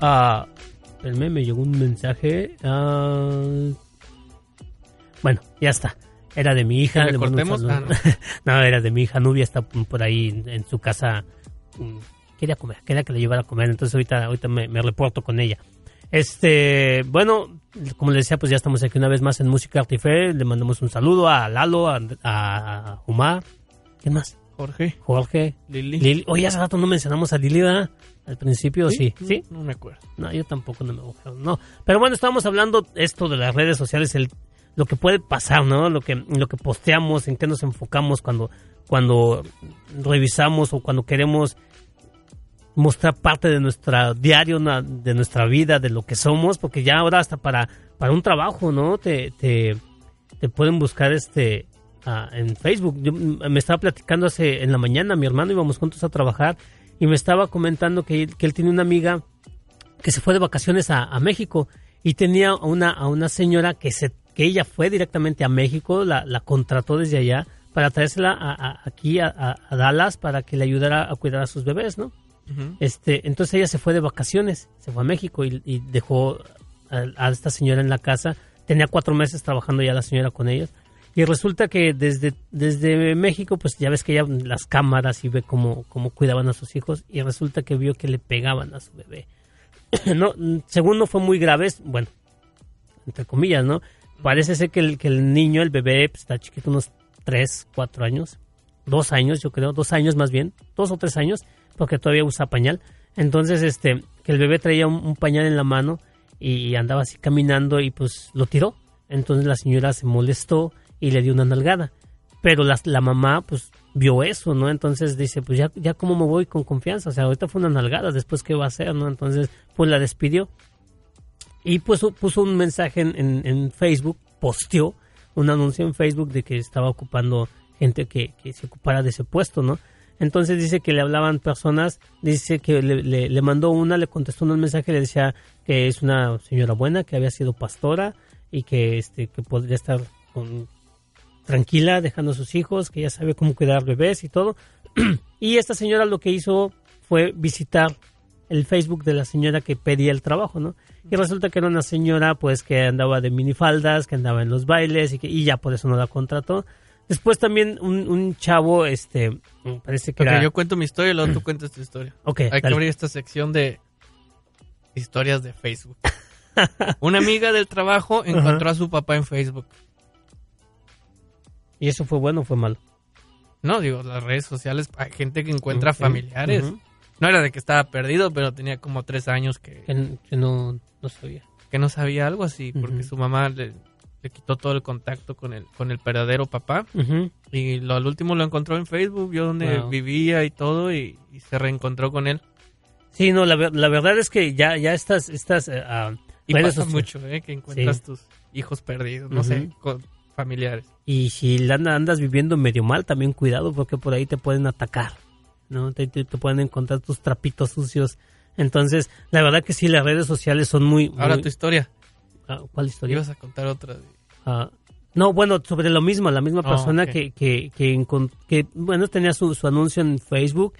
Ah, espérenme, me llegó un mensaje. Ah, bueno, ya está. Era de mi hija. ¿Que le cortemos? Ah, no, era de mi hija. Nubia está por ahí en, en su casa. mm, Quería comer, quería que le llevara a comer. Entonces ahorita, ahorita me, me reporto con ella. Este, bueno, como les decía, pues ya estamos aquí una vez más en Música Artificial. Le mandamos un saludo a Lalo, a, a Umar. ¿Quién más? Jorge, Jorge. Lili. Lili. Oye, hace rato no mencionamos a Lili, ¿verdad? Al principio, sí. ¿Sí? No, no me acuerdo. No, yo tampoco no me acuerdo, no. Pero bueno, estábamos hablando esto de las redes sociales, el, lo que puede pasar, ¿no? Lo que, lo que posteamos, en qué nos enfocamos cuando, cuando revisamos o cuando queremos mostrar parte de nuestra diario, de nuestra vida, de lo que somos, porque ya ahora hasta para, para un trabajo, ¿no? Te, te, te pueden buscar este ah, en Facebook. Yo, me estaba platicando hace en la mañana, mi hermano íbamos juntos a trabajar y me estaba comentando que, que él tiene una amiga que se fue de vacaciones a, a México y tenía a una, a una señora que, se, que ella fue directamente a México, la, la contrató desde allá para traérsela a- a- aquí a, a- Dallas para que le ayudara a cuidar a sus bebés, ¿no? Ujú. Este, entonces ella se fue de vacaciones, se fue a México y, y dejó a, a esta señora en la casa. Tenía cuatro meses trabajando ya la señora con ellos. Y resulta que desde, desde México, pues ya ves que ella las cámaras y ve cómo, cómo cuidaban a sus hijos. Y resulta que vio que le pegaban a su bebé. no, según no fue muy grave, bueno, entre comillas, ¿no? Parece ser que el, que el niño, el bebé, pues, está chiquito, unos tres, cuatro años, dos años, yo creo, dos años más bien, dos o tres años, porque todavía usa pañal. Entonces, este, que el bebé traía un pañal en la mano y andaba así caminando y pues lo tiró. Entonces la señora se molestó y le dio una nalgada. Pero la, la mamá, pues, vio eso, ¿no? Entonces dice, pues ya, ya cómo me voy con confianza. O sea, ahorita fue una nalgada, después qué va a hacer, ¿no? Entonces, pues la despidió. Y puso, puso un mensaje en, en- en Facebook, posteó un anuncio en Facebook de que estaba ocupando gente que, que se ocupara de ese puesto, ¿no? Entonces dice que le hablaban personas, dice que le, le- le mandó una, le contestó un mensaje, le decía que es una señora buena, que había sido pastora y que, este, que podría estar con, tranquila dejando a sus hijos, que ya sabe cómo cuidar bebés y todo. y esta señora lo que hizo fue visitar el Facebook de la señora que pedía el trabajo, ¿no? Y resulta que era una señora pues que andaba de minifaldas, que andaba en los bailes y, que, y ya por eso no la contrató. Después también un, un chavo, este, parece que Ok, era... yo cuento mi historia y luego tú cuentas tu historia. Ok, Hay que abrir esta sección de historias de Facebook. Una amiga del trabajo encontró a su papá en Facebook. ¿Y eso fue bueno o fue malo? No, digo, las redes sociales, hay gente que encuentra familiares. No era de que estaba perdido, pero tenía como tres años que, Que, que no, no sabía. que no sabía algo así, porque su mamá le, le quitó todo el contacto con el, con el verdadero papá. Y lo, al último lo encontró en Facebook, vio donde Wow. vivía y todo, y, y se reencontró con él. Sí, no, la, la verdad es que ya, ya estas, estas eh, Y pasa mucho, ¿eh? Que encuentras Sí. tus hijos perdidos, no sé, con familiares. Y si andas viviendo medio mal, también cuidado porque por ahí te pueden atacar, ¿no? Te, te- te pueden encontrar tus trapitos sucios. Entonces, la verdad que sí, las redes sociales son muy... Ahora muy- tu historia. Ah, ¿Cuál historia? Ibas a contar otra. Ah, no, bueno, sobre lo mismo, la misma Oh, persona que, que, que, bueno, tenía su, su anuncio en Facebook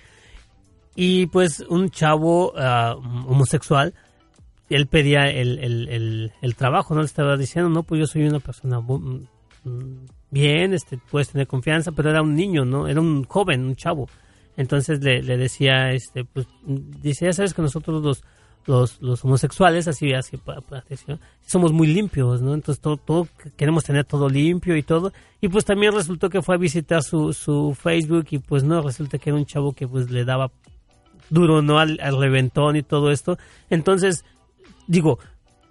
y pues un chavo ah, homosexual, él pedía el, el, el, el trabajo, ¿no? Le estaba diciendo, no, pues yo soy una persona bien, este, puedes tener confianza, pero era un niño, ¿no? Era un joven, un chavo. Entonces le, le decía, este, pues, dice, ya sabes que nosotros los, los, los homosexuales, así, así, pa- pa- decía, somos muy limpios, ¿no? Entonces todo, todo, queremos tener todo limpio y todo. Y pues también resultó que fue a visitar su, su Facebook y pues no, resulta que era un chavo que pues le daba duro, ¿no? Al, al reventón y todo esto. Entonces, digo,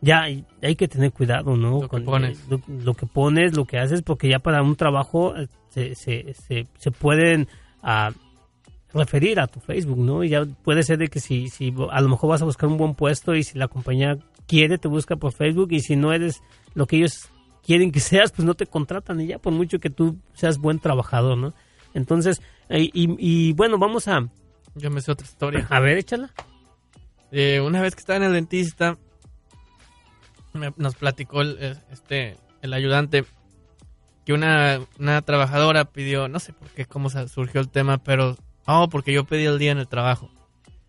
ya hay, hay que tener cuidado, ¿no? Lo que pones. eh, Lo, lo que pones, lo que haces, porque ya para un trabajo eh, se, se, se, se pueden ah, referir a tu Facebook, ¿no? Y ya puede ser de que si, si a lo mejor vas a buscar un buen puesto y si la compañía quiere, te busca por Facebook y si no eres lo que ellos quieren que seas, pues no te contratan y ya por mucho que tú seas buen trabajador, ¿no? Entonces, eh, y, y bueno, vamos a, Yo me sé otra historia. a ver, échala. Eh, una vez que estaba en el dentista, me- nos platicó el, eh, este, el ayudante que una, una trabajadora pidió, no sé por qué, cómo surgió el tema, pero, oh, porque yo pedí el día en el trabajo.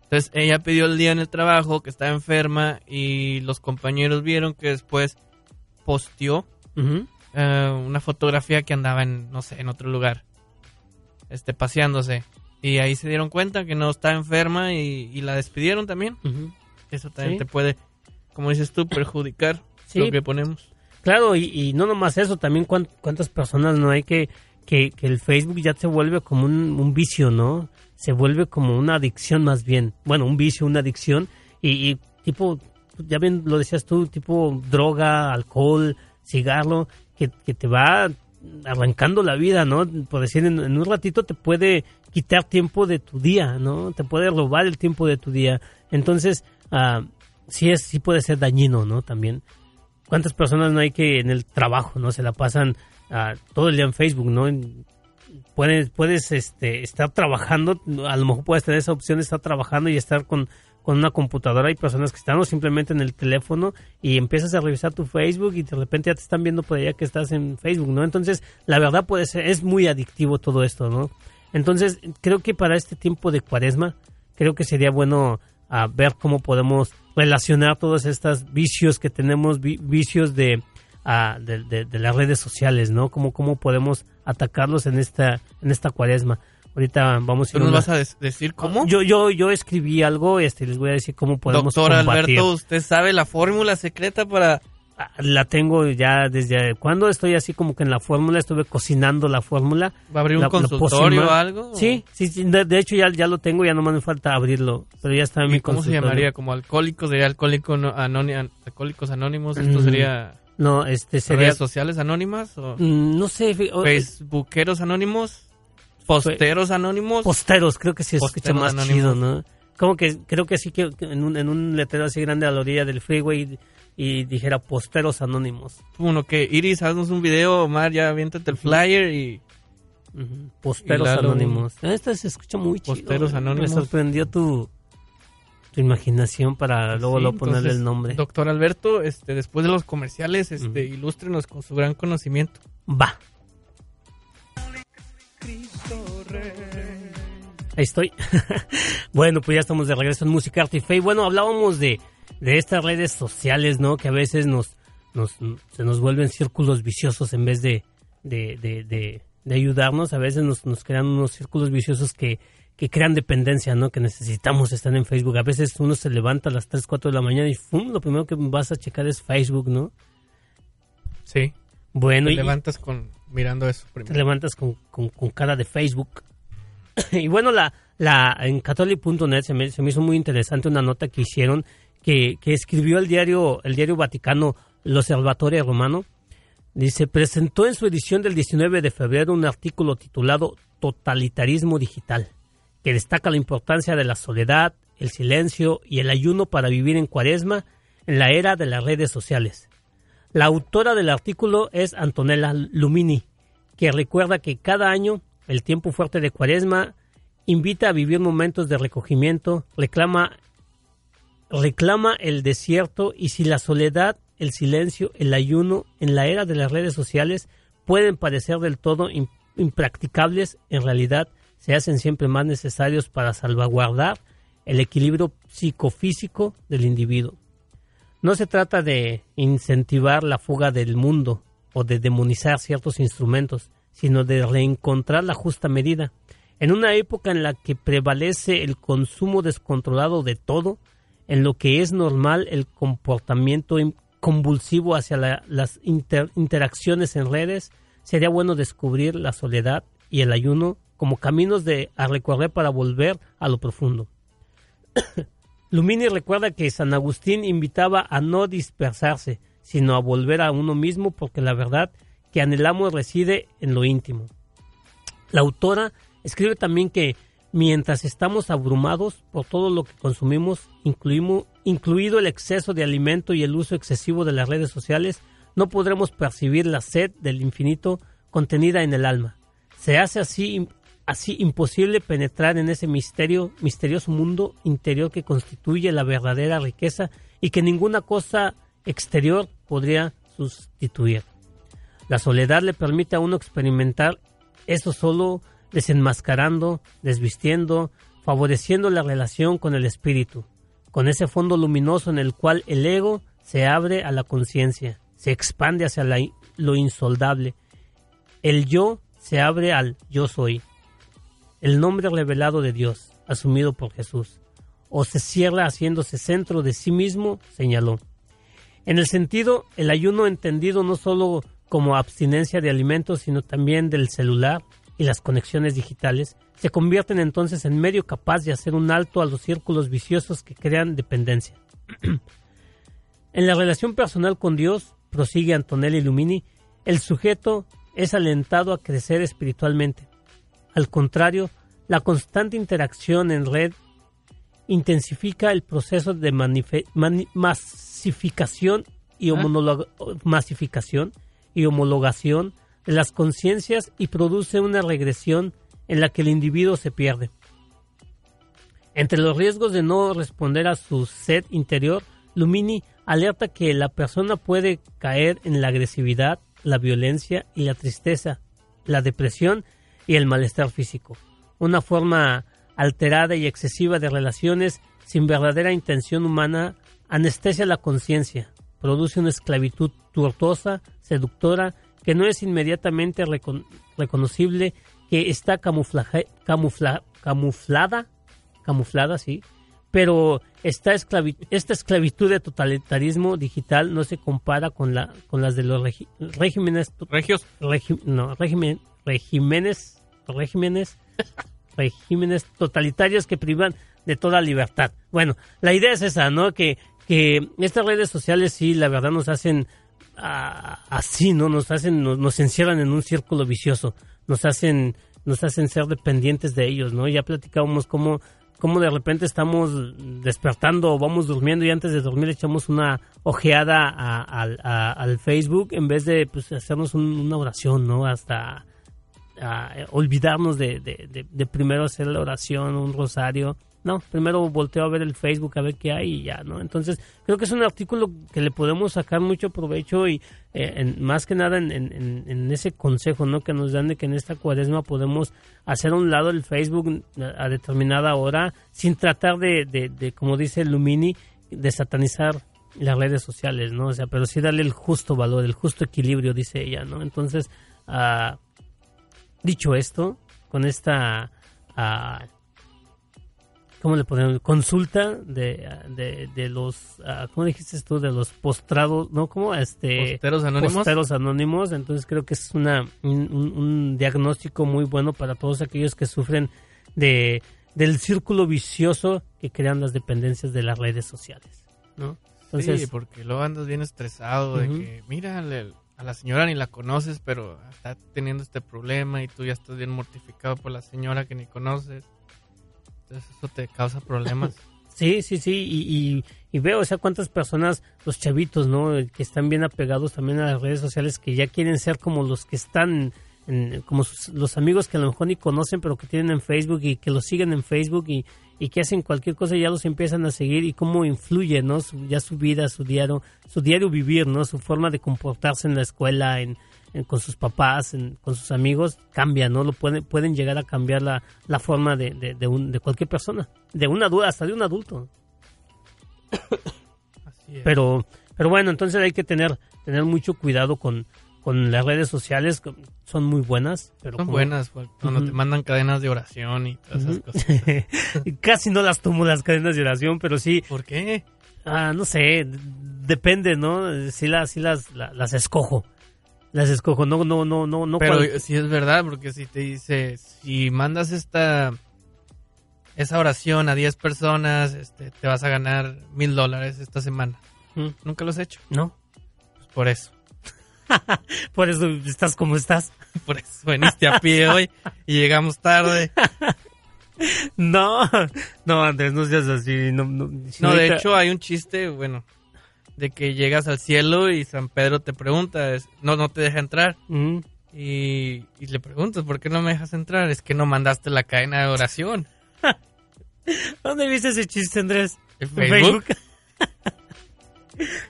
Entonces ella pidió el día en el trabajo, que estaba enferma, y los compañeros vieron que después posteó eh, una fotografía que andaba en, no sé, en otro lugar, este, paseándose. Y ahí se dieron cuenta que no estaba enferma y, y la despidieron también. Eso también Sí. te puede, como dices tú, perjudicar Sí. lo que ponemos. Claro, y, y no nomás eso, también cuán- cuántas personas no hay que, que, que el Facebook ya se vuelve como un, un vicio, ¿no? Se vuelve como una adicción más bien. Bueno, un vicio, una adicción. Y, y tipo, ya bien lo decías tú, tipo droga, alcohol, cigarro, que, que te va arrancando la vida, ¿no? Por decir, en, en un ratito te puede quitar tiempo de tu día, ¿no? Te puede robar el tiempo de tu día. Entonces, ah, sí, es, sí puede ser dañino, ¿no? También. ¿Cuántas personas no hay que en el trabajo, no? Se la pasan ah, todo el día en Facebook, ¿no? Puedes, puedes este, estar trabajando, a lo mejor puedes tener esa opción de estar trabajando y estar con, con una computadora. Hay personas que están o simplemente en el teléfono y empiezas a revisar tu Facebook y de repente ya te están viendo por allá que estás en Facebook, ¿no? Entonces, la verdad puede ser, es muy adictivo todo esto, ¿no? Entonces, creo que para este tiempo de cuaresma, creo que sería bueno ah, ver cómo podemos relacionar todos estos vicios que tenemos, vi- vicios de, ah, de, de- de las redes sociales, ¿no? Cómo, cómo podemos atacarlos en esta, en esta cuaresma. Ahorita vamos a ¿Tú ir a nos una- vas a decir cómo? Yo, yo, yo escribí algo, este, les voy a decir cómo podemos Doctor combatir. Alberto, ¿usted sabe la fórmula secreta para...? La tengo ya desde cuando estoy así como que en la fórmula, estuve cocinando la fórmula. ¿Va a abrir un La- consultorio o algo? Sí, sí, sí, de, de hecho ya, ya lo tengo, ya nomás me falta abrirlo, pero ya está en mi ¿Y ¿Cómo se llamaría? ¿Como alcohólicos? ¿Sería alcohólico no- alcohólicos anónimos? ¿Esto Mm, sería No, este sería... redes sociales anónimas? ¿O Mm, No sé, o- facebookeros anónimos? ¿Posteros anónimos? posteros, creo que sí se escucha más anónimos. chido, ¿no? Como que creo que sí que que en un, en un letrero así grande a la orilla del freeway y, dijera posteros anónimos. Uno que, Iris, haznos un video, Omar, ya aviéntate el flyer y... Posteros Y anónimos. Esta se escucha muy chido. Posteros Me anónimos. sorprendió tu, tu imaginación para luego, Sí, luego ponerle entonces, el nombre. Doctor Alberto, este, después de los comerciales, este, ilústrenos con su gran conocimiento. Va. Ahí estoy. bueno, pues ya estamos de regreso en Música Arte y Fe. Y bueno, hablábamos de, de estas redes sociales, ¿no? Que a veces nos, nos se nos vuelven círculos viciosos en vez de, de, de, de- de ayudarnos. A veces nos, nos crean unos círculos viciosos que, que crean dependencia, ¿no? Que necesitamos estar en Facebook. A veces uno se levanta a las 3, 4 de la mañana y ¡fum! lo primero que vas a checar es Facebook, ¿no? Sí. Bueno, Te y, levantas con mirando eso te primero. levantas con, con, con cara de Facebook. y bueno, la, la, en catholic.net se me, se me hizo muy interesante una nota que hicieron que, escribió el diario, el diario Vaticano, el Observatorio Romano. Dice, presentó en su edición del 19 de febrero un artículo titulado Totalitarismo Digital, que destaca la importancia de la soledad, el silencio y el ayuno para vivir en cuaresma en la era de las redes sociales. La autora del artículo es Antonella Lumini, que recuerda que cada año el tiempo fuerte de Cuaresma invita a vivir momentos de recogimiento, reclama, reclama el desierto y si la soledad, el silencio, el ayuno en la era de las redes sociales pueden parecer del todo im- impracticables, en realidad se hacen siempre más necesarios para salvaguardar el equilibrio psicofísico del individuo. No se trata de incentivar la fuga del mundo o de demonizar ciertos instrumentos, sino de reencontrar la justa medida. En una época en la que prevalece el consumo descontrolado de todo, en lo que es normal el comportamiento convulsivo hacia la- las inter- interacciones en redes, sería bueno descubrir la soledad y el ayuno como caminos de a recorrer para volver a lo profundo. Lumini recuerda que San Agustín invitaba a no dispersarse, sino a volver a uno mismo porque la verdad que anhelamos reside en lo íntimo. La autora escribe también que mientras estamos abrumados por todo lo que consumimos, incluido el exceso de alimento y el uso excesivo de las redes sociales, no podremos percibir la sed del infinito contenida en el alma. Se hace así, así imposible penetrar en ese misterio, misterioso mundo interior que constituye la verdadera riqueza y que ninguna cosa exterior podría sustituir. La soledad le permite a uno experimentar eso solo desenmascarando, desvistiendo, favoreciendo la relación con el espíritu, con ese fondo luminoso en el cual el ego se abre a la conciencia, se expande hacia lo insoldable. El yo se abre al yo soy, el nombre revelado de Dios, asumido por Jesús, o se cierra haciéndose centro de sí mismo, señaló. En el sentido, el ayuno entendido no solo como abstinencia de alimentos, sino también del celular y las conexiones digitales, se convierten entonces en medio capaz de hacer un alto a los círculos viciosos que crean dependencia. en la relación personal con Dios, prosigue Antonelli Lumini, el sujeto es alentado a crecer espiritualmente. Al contrario, la constante interacción en red intensifica el proceso de y, masificación y homologación las conciencias y produce una regresión en la que el individuo se pierde. Entre los riesgos de no responder a su sed interior, Lumini alerta que la persona puede caer en la agresividad, la violencia y la tristeza, la depresión y el malestar físico. Una forma alterada y excesiva de relaciones sin verdadera intención humana anestesia la conciencia, produce una esclavitud tortuosa, seductora, que no es inmediatamente recon- reconocible, que está camuflaje- camufla- camuflada, camuflada, sí, pero esta, esclavi- esta esclavitud de totalitarismo digital no se compara con, la, con las de los regi- regímenes Regios. regi- no, régimen- regímenes, regímenes, regímenes totalitarios que privan de toda libertad. Bueno, la idea es esa, ¿no? Que, que estas redes sociales sí, la verdad, nos hacen ah, así, ¿no? Nos hacen, nos, nos encierran en un círculo vicioso, nos hacen, nos hacen ser dependientes de ellos, ¿no? Ya platicábamos cómo, cómo de repente estamos despertando o vamos durmiendo y antes de dormir echamos una ojeada a- al- a- Facebook en vez de pues, hacernos un- una oración, ¿no? Hasta a olvidarnos de- de primero hacer la oración, un rosario. No, primero volteo a ver el Facebook a ver qué hay y ya, ¿no? Entonces, creo que es un artículo que le podemos sacar mucho provecho y eh, en- más que nada en, ese consejo, ¿no? Que nos dan de que en esta cuaresma podemos hacer a un lado el Facebook a, determinada hora sin tratar de, de, de, como dice Lumini, de satanizar las redes sociales, ¿no? O sea, pero sí darle el justo valor, el justo equilibrio, dice ella, ¿no? Entonces, ah, dicho esto, con esta, ah, ¿cómo le ponemos? Consulta de, de, de los, ah, ¿cómo dijiste tú? De los postrados, ¿no? ¿Cómo? Este, Posteros anónimos. Posteros anónimos. Entonces creo que es una, un, un- diagnóstico muy bueno para todos aquellos que sufren de, del círculo vicioso que crean las dependencias de las redes sociales, ¿no? Entonces, sí, porque luego andas bien estresado de que, mira, le- a la señora ni la conoces, pero está teniendo este problema y tú ya estás bien mortificado por la señora que ni conoces. Eso te causa problemas. Sí, sí, sí, y, veo, o sea, cuántas personas, los chavitos, ¿no? Que están bien apegados también a las redes sociales, que ya quieren ser como los que están, en- como sus- los amigos que a lo mejor ni conocen, pero que tienen en Facebook y que los siguen en Facebook y, y que hacen cualquier cosa ya los empiezan a seguir y cómo influye, ¿no? Su- ya su vida, su diario, su diario vivir, ¿no? Su forma de comportarse en la escuela, en, en- con sus papás, en- con sus amigos, cambia, ¿no? Lo pueden, pueden llegar a cambiar la, la forma de, de, de un- de cualquier persona, de un adulto, hasta de un adulto. Así es. Pero, pero bueno, entonces hay que tener, tener mucho cuidado con, con las redes sociales, son muy buenas, pero Son como- buenas cuando te mandan cadenas de oración y todas esas cosas. Casi no las tomo las cadenas de oración, pero sí, ¿Por qué? ah, no sé, depende, ¿no? Sí las, sí las, la- las escojo. Las escojo, no, no, no, no, no. Pero cual- sí es verdad, porque si te dice, si mandas esta esa oración a 10 personas, este, te vas a ganar mil dólares esta semana. Mm, Nunca lo has hecho. no, Pues por eso. por eso estás como estás. Por eso veniste a pie hoy y llegamos tarde. No, no, Andrés, no seas así. No, no, si No, de hecho hay un chiste, bueno, de que llegas al cielo y San Pedro te pregunta, es- no, no te deja entrar. Mm, Y, y le preguntas, ¿por qué no me dejas entrar? Es que no mandaste la cadena de oración. ¿Dónde viste ese chiste, Andrés? ¿En Facebook?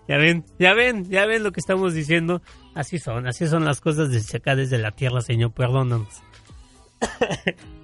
Ya ven, ya ven, ya ven lo que estamos diciendo. Así son, así son las cosas desde acá, desde la tierra, Señor. Perdónanos.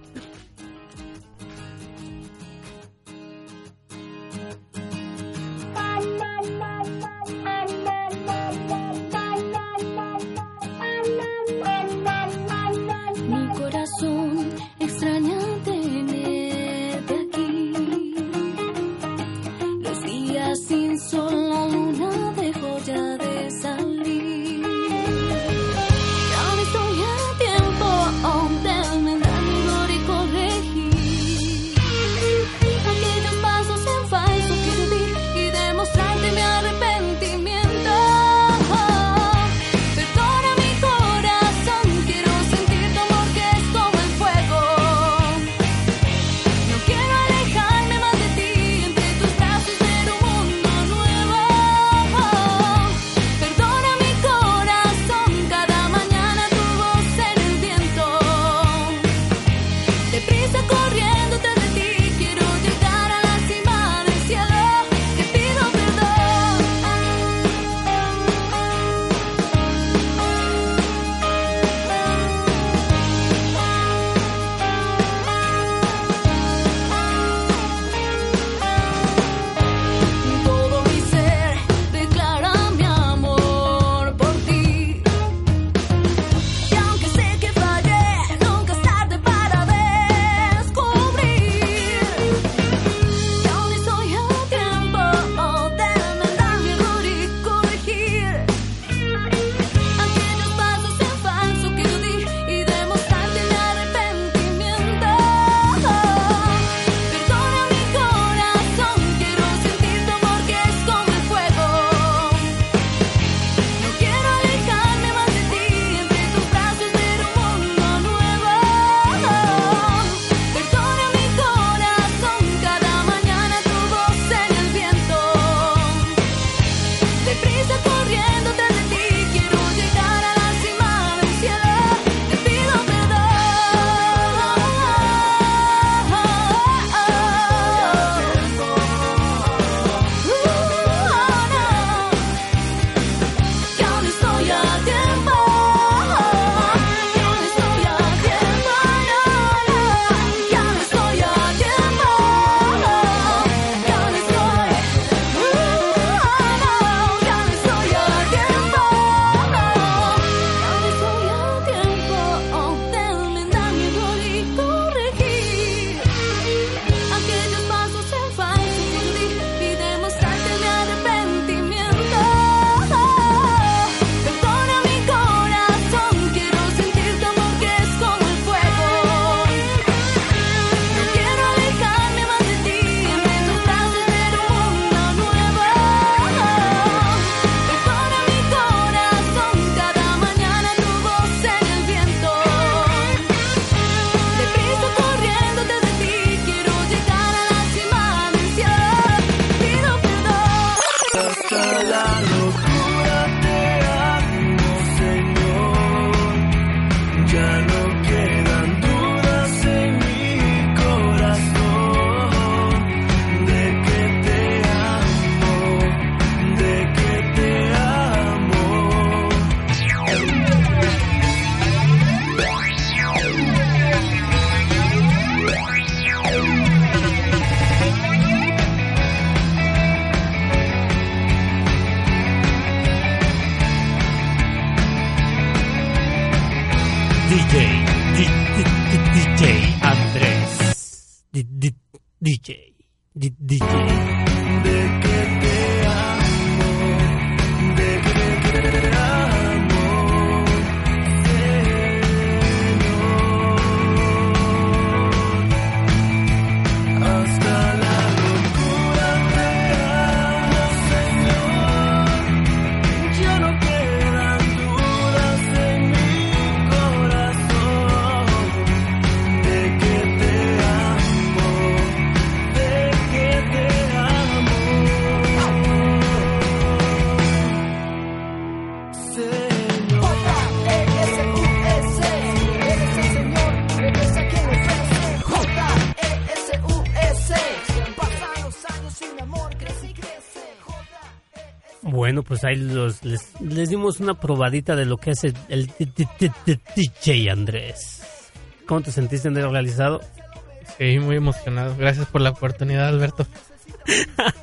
pues ahí los, les, les dimos una probadita de lo que es el, el DJ Andrés. ¿Cómo te sentiste en el realizado? Sí, muy emocionado. Gracias por la oportunidad, Alberto.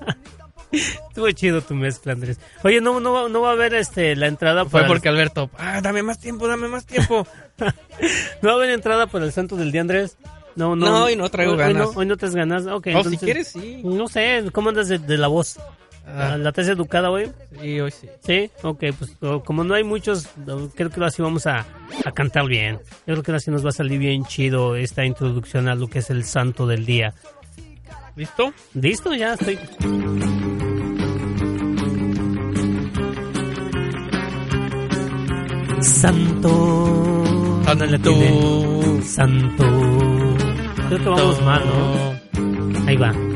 Estuvo chido tu mezcla, Andrés. Oye, no, no, va- no va a haber este, la entrada Fue para porque Alberto, ah, dame más tiempo, dame más tiempo. el, ¿No va a haber entrada para el santo del día, Andrés? No, no. No, hoy no traigo hoy- ganas. Hoy no, hoy no traes ganas. Ok, O entonces- si quieres, sí. No sé, ¿cómo andas de, de la voz? Ah. ¿La traes educada hoy? Sí, hoy sí. Sí, ok, pues como no hay muchos, creo que ahora sí vamos a, a cantar bien. Yo creo que ahora sí nos va a salir bien chido esta introducción a lo que es el santo del día. ¿Listo? ¿Listo? Ya estoy. Santo. Atiné. Santo. Creo que vamos mal, ¿no? Ahí va.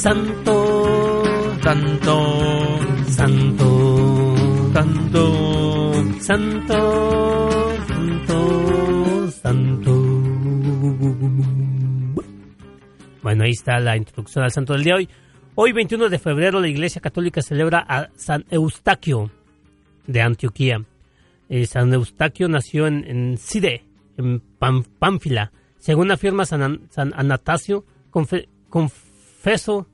Santo. Tanto, Santo. tanto. Santo, santo, santo. Bueno, ahí está la introducción al santo del día hoy. Hoy, 21 de febrero, la Iglesia Católica celebra a San Eustaquio de Antioquía. Eh, San Eustaquio nació en, en Side, en Pánfila. Según afirma San, An- San confesó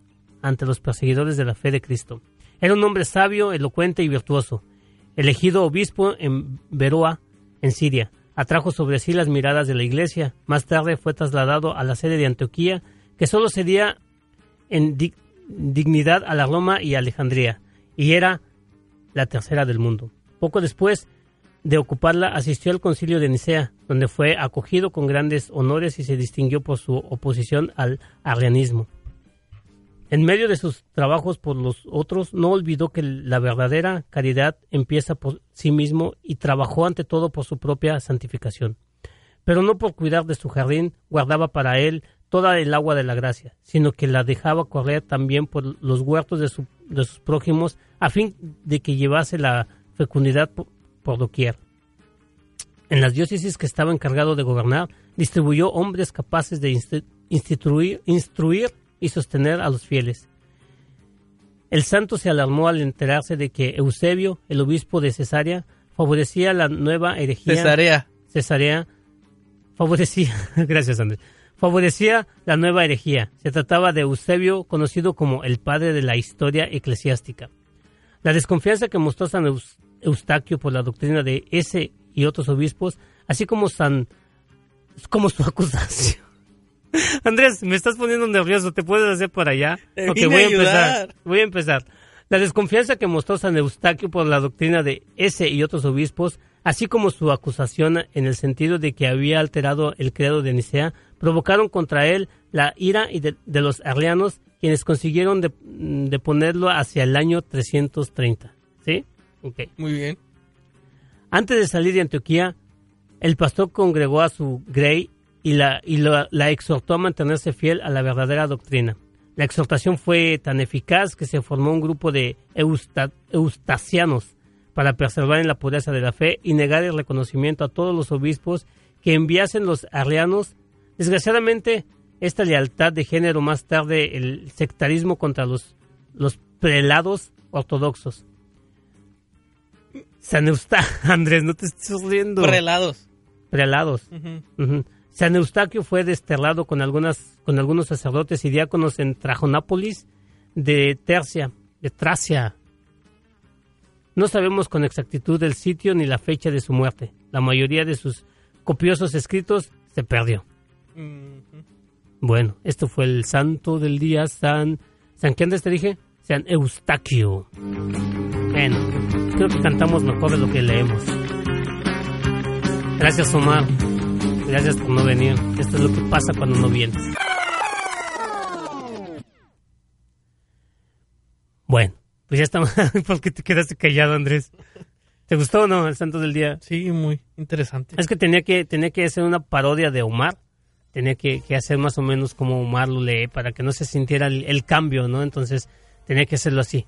ante los perseguidores de la fe de Cristo. Era un hombre sabio, elocuente y virtuoso. Elegido obispo en Beroa, en Siria, atrajo sobre sí las miradas de la iglesia. Más tarde fue trasladado a la sede de Antioquía, que solo cedía en di- dignidad a la Roma y Alejandría, y era la tercera del mundo. Poco después de ocuparla, asistió al concilio de Nicea, donde fue acogido con grandes honores y se distinguió por su oposición al arrianismo. En medio de sus trabajos por los otros, no olvidó que la verdadera caridad empieza por sí mismo y trabajó ante todo por su propia santificación. Pero no por cuidar de su jardín guardaba para él toda el agua de la gracia, sino que la dejaba correr también por los huertos de, su- de sus prójimos a fin de que llevase la fecundidad por, por doquier. En las diócesis que estaba encargado de gobernar, distribuyó hombres capaces de instru- instituir- instruir y sostener a los fieles. El santo se alarmó al enterarse de que Eusebio, el obispo de Cesarea, favorecía la nueva herejía. Cesarea. Cesarea favorecía, gracias Andrés, favorecía la nueva herejía. Se trataba de Eusebio, conocido como el padre de la historia eclesiástica. La desconfianza que mostró San Eus- Eustaquio por la doctrina de ese y otros obispos, así como San, como su acusación. Andrés, me estás poniendo nervioso, ¿te puedes hacer para allá? Te voy a a empezar. Voy a empezar. La desconfianza que mostró San Eustaquio por la doctrina de ese y otros obispos, así como su acusación en el sentido de que había alterado el credo de Nicea, provocaron contra él la ira y de, de los arrianos, quienes consiguieron de, de ponerlo hacia el año 330. ¿Sí? Ok. Muy bien. Antes de salir de Antioquía, el pastor congregó a su grey y, la, y la, la exhortó a mantenerse fiel a la verdadera doctrina. La exhortación fue tan eficaz que se formó un grupo de eusta- eustasianos para preservar en la pureza de la fe y negar el reconocimiento a todos los obispos que enviasen los arrianos. Desgraciadamente, esta lealtad de género más tarde el sectarismo contra los, los prelados ortodoxos. San Eustaquio, Andrés, no te estés riendo. Prelados. Prelados. Ujú. Ujú. San Eustaquio fue desterrado con, algunas, con algunos sacerdotes y diáconos en Trajonápolis de Tercia, de Tracia. No sabemos con exactitud el sitio ni la fecha de su muerte. La mayoría de sus copiosos escritos se perdió. Bueno, esto fue el santo del día, San... ¿San qué antes te dije? San Eustaquio. Bueno, creo que cantamos mejor de lo que leemos. Gracias, Omar. Gracias por no venir. Esto es lo que pasa cuando no vienes. Bueno, pues ya estamos. ¿Por qué te quedaste callado, Andrés? ¿Te gustó o no el santo del día? Sí, muy interesante. Es que tenía que, tenía que hacer una parodia de Omar. Tenía que, que hacer más o menos como Omar lo lee para que no se sintiera el, el cambio, ¿no? Entonces tenía que hacerlo así.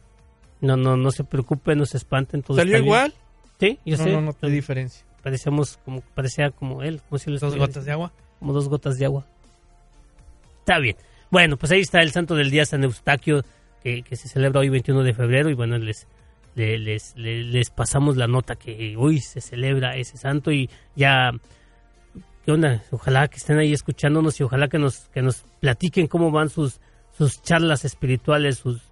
No, no, no se preocupe, no se espanten. Todo ¿Salió bien. igual? Sí, yo no, sé. no, no te diferencia. Parecíamos como, parecía como él. Como si Dos gotas de agua. Como dos gotas de agua. Está bien. Bueno, pues ahí está el santo del día, San Eustaquio, que se celebra hoy 21 de febrero y bueno, les, le- les, le- les pasamos la nota que hoy se celebra ese santo y ya, ¿qué onda? Ojalá que estén ahí escuchándonos y ojalá que nos, que nos platiquen cómo van sus, sus charlas espirituales, sus,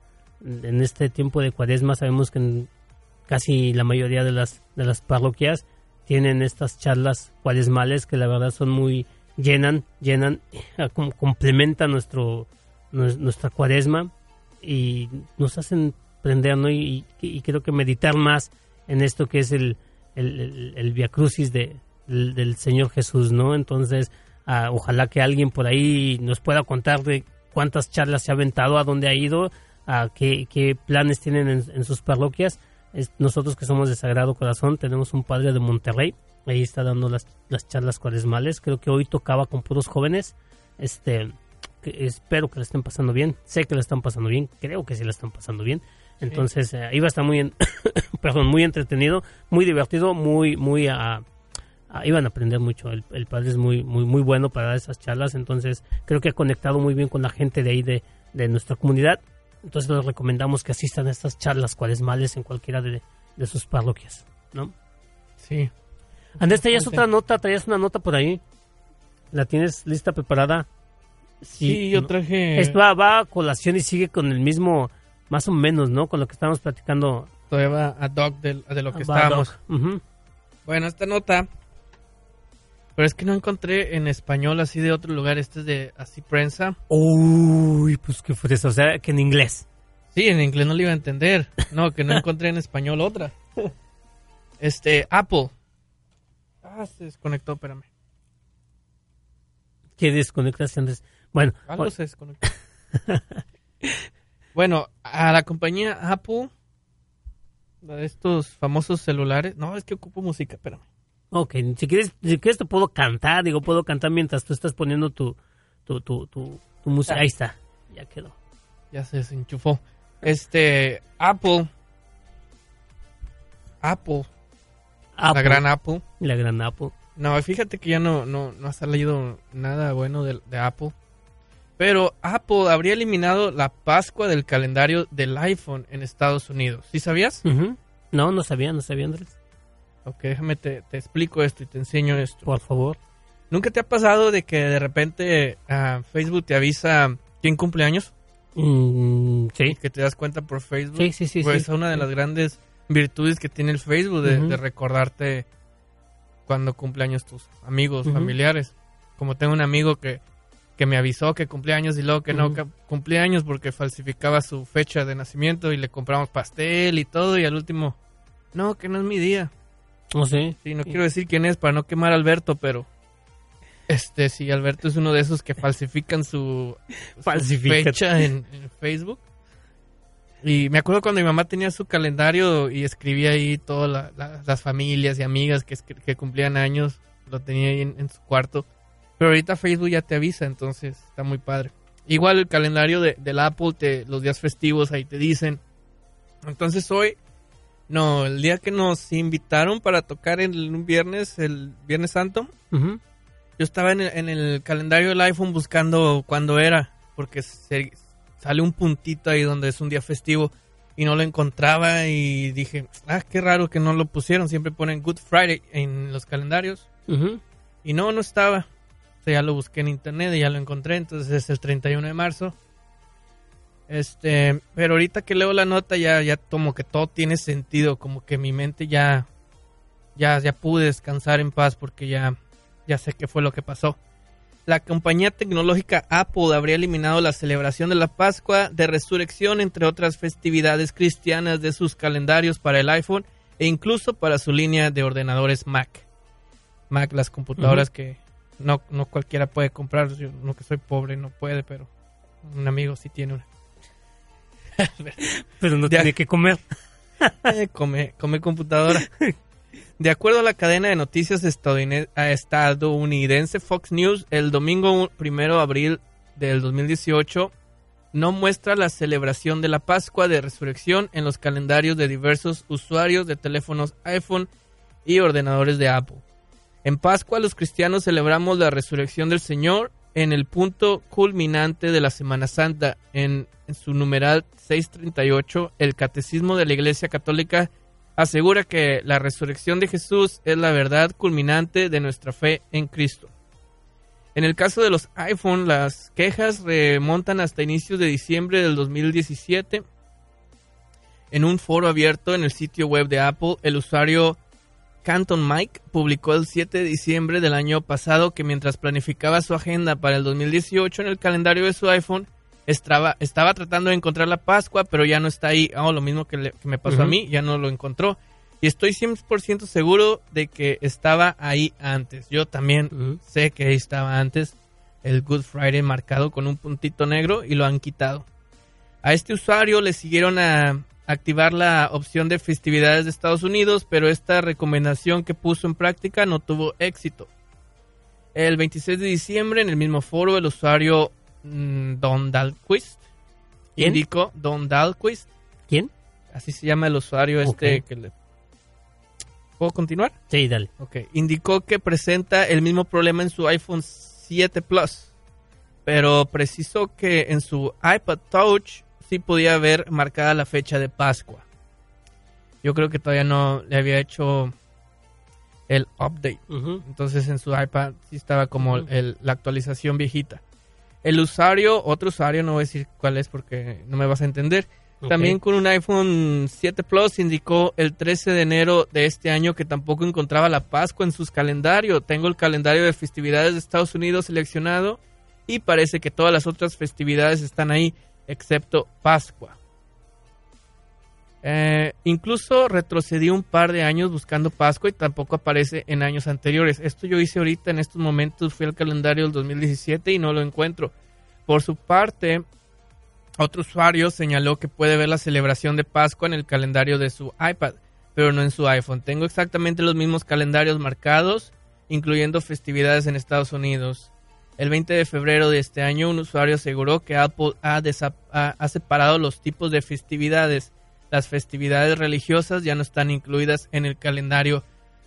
en este tiempo de cuaresma sabemos que en casi la mayoría de las, de las parroquias tienen estas charlas cuaresmales que la verdad son muy llenan, llenan, eh, com- complementan nuestro, nues- nuestra cuaresma y nos hacen prender, ¿no? Y, creo que meditar más en esto que es el, el, Via Crucis de, del, Señor Jesús, ¿no? Entonces, ah, ojalá que alguien por ahí nos pueda contar de cuántas charlas se ha aventado, a dónde ha ido, a qué, qué planes tienen en, en sus parroquias. Es- nosotros que somos de Sagrado Corazón tenemos un padre de Monterrey, ahí está dando las, las charlas cuaresmales, creo que hoy tocaba con puros jóvenes, este, que espero que la estén pasando bien, sé que la están pasando bien, creo que sí la están pasando bien, entonces eh, iba a estar muy, en- perdón, muy entretenido, muy divertido, muy, muy a ah, iban a aprender mucho. El, el padre es muy, muy, muy bueno para dar esas charlas, entonces creo que ha conectado muy bien con la gente de ahí de, de nuestra comunidad. Entonces les recomendamos que asistan a estas charlas cuaresmales en cualquiera de, de sus parroquias, ¿no? Sí. Andrés, traías otra nota, traías una nota por ahí. ¿La tienes lista, preparada? Sí, yo traje... Esto va, va a colación y sigue con el mismo, más o menos, ¿no? Con lo que estábamos platicando. Todavía va a Doc de, de lo que Va, estábamos. Bueno, esta nota. Pero es que no encontré en español así de otro lugar. Este es de así prensa. Uy, pues qué fue eso. O sea, que en inglés. Sí, en inglés no le iba a entender. No, que no encontré en español otra. Este, Apple. Ah, se desconectó, espérame. Que desconectas Andrés. Bueno, Algo se desconectó. bueno, a la compañía Apple, de estos famosos celulares. No, es que ocupo música, espérame. Ok, si quieres, si quieres te puedo cantar. Digo, puedo cantar mientras tú estás poniendo tu, tu, tu, tu, tu música. Ahí está, ya quedó. Ya se desenchufó. Este, Apple. Apple. La gran Apple. La gran Apple. No, fíjate que ya no, no, no ha salido nada bueno de, de Apple. Pero Apple habría eliminado la Pascua del calendario del iPhone en Estados Unidos. ¿Sí sabías? No, no sabía, no sabía, Andrés. Ok, déjame te, te explico esto y te enseño esto. Por favor. ¿Nunca te ha pasado de que de repente ah, Facebook te avisa quién cumple años? Mm, sí. Que te das cuenta por Facebook. Sí, sí, sí, Pues sí. es una de las grandes virtudes que tiene el Facebook de, recordarte cuando cumpleaños tus amigos, familiares. Como tengo un amigo que, que me avisó que cumplía años y luego que no que cumplía años porque falsificaba su fecha de nacimiento y le compramos pastel y todo y al último, no, que no es mi día. No sé. Sí, no quiero decir quién es para no quemar a Alberto, pero este sí, Alberto es uno de esos que falsifican su, su fecha en, en Facebook. Y me acuerdo cuando mi mamá tenía su calendario y escribía ahí todas la- la- las familias y amigas que, que cumplían años, lo tenía ahí en, en su cuarto. Pero ahorita Facebook ya te avisa, entonces está muy padre. Igual el calendario de, del Apple, te, los días festivos ahí te dicen. Entonces hoy, no, el día que nos invitaron para tocar en un viernes, el Viernes Santo, yo estaba en el, en el calendario del iPhone buscando cuándo era, porque se- sale un puntito ahí donde es un día festivo y no lo encontraba y dije, ah, qué raro que no lo pusieron, siempre ponen Good Friday en los calendarios y no, no estaba. O sea, ya lo busqué en internet y ya lo encontré, entonces es el 31 de marzo. Este, pero ahorita que leo la nota ya, ya como que todo tiene sentido, como que mi mente ya, ya, ya pude descansar en paz porque ya, ya sé qué fue lo que pasó. La compañía tecnológica Apple habría eliminado la celebración de la Pascua de Resurrección, entre otras festividades cristianas, de sus calendarios para el iPhone e incluso para su línea de ordenadores Mac. Mac, las computadoras que no, no cualquiera puede comprar. Yo, no que soy pobre, no puede, pero un amigo sí tiene una. Pero no tiene que comer. Eh, come, come computadora. De acuerdo a la cadena de noticias eh, estadounidense Fox News, el domingo 1 de abril del 2018 no muestra la celebración de la Pascua de Resurrección en los calendarios de diversos usuarios de teléfonos iPhone y ordenadores de Apple. En Pascua los cristianos celebramos la resurrección del Señor en el punto culminante de la Semana Santa. En, su numeral 638, el Catecismo de la Iglesia Católica asegura que la resurrección de Jesús es la verdad culminante de nuestra fe en Cristo. En el caso de los iPhone, las quejas remontan hasta inicios de diciembre del 2017. En un foro abierto en el sitio web de Apple, el usuario Canton Mike publicó el 7 de diciembre del año pasado que mientras planificaba su agenda para el 2018 en el calendario de su iPhone, estaba, estaba tratando de encontrar la Pascua, pero ya no está ahí. Oh, lo mismo que, le- que me pasó a mí, ya no lo encontró. Y estoy 100% seguro de que estaba ahí antes. Yo también sé que ahí estaba antes el Good Friday marcado con un puntito negro y lo han quitado. A este usuario le siguieron a activar la opción de festividades de Estados Unidos, pero esta recomendación que puso en práctica no tuvo éxito. El 26 de diciembre, en el mismo foro, el usuario mm, Don Dalquist ¿Quién? indicó Don Dalquist, ¿Quién? así se llama el usuario este que le... ¿Puedo continuar? Sí, dale. Ok, indicó que presenta el mismo problema en su iPhone 7 Plus, pero precisó que en su iPad Touch sí podía ver marcada la fecha de Pascua. Yo creo que todavía no le había hecho el update. Entonces en su iPad sí estaba como el- la actualización viejita. El usuario, otro usuario, no voy a decir cuál es porque no me vas a entender. También con un iPhone 7 Plus indicó el 13 de enero de este año que tampoco encontraba la Pascua en sus calendarios. Tengo el calendario de festividades de Estados Unidos seleccionado y parece que todas las otras festividades están ahí excepto Pascua. Eh, incluso retrocedí un par de años buscando Pascua y tampoco aparece en años anteriores. Esto yo hice ahorita en estos momentos, fui al calendario del 2017 y no lo encuentro. Por su parte, otro usuario señaló que puede ver la celebración de Pascua en el calendario de su iPad, pero no en su iPhone. Tengo exactamente los mismos calendarios marcados, incluyendo festividades en Estados Unidos. El 20 de febrero de este año, un usuario aseguró que Apple ha, separado los tipos de festividades. Las festividades religiosas ya no están incluidas en el calendario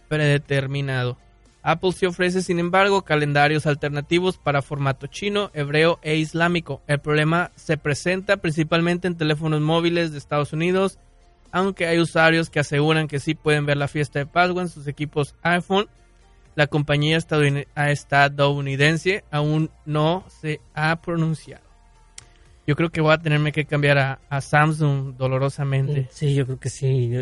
predeterminado. Apple sí ofrece, sin embargo, calendarios alternativos para formato chino, hebreo e islámico. El problema se presenta principalmente en teléfonos móviles de Estados Unidos, aunque hay usuarios que aseguran que sí pueden ver la fiesta de Pascua en sus equipos iPhone. La compañía estadouni- estadounidense aún no se ha pronunciado. Yo creo que voy a tenerme que cambiar a, a Samsung dolorosamente. Sí, yo creo que sí. Yo-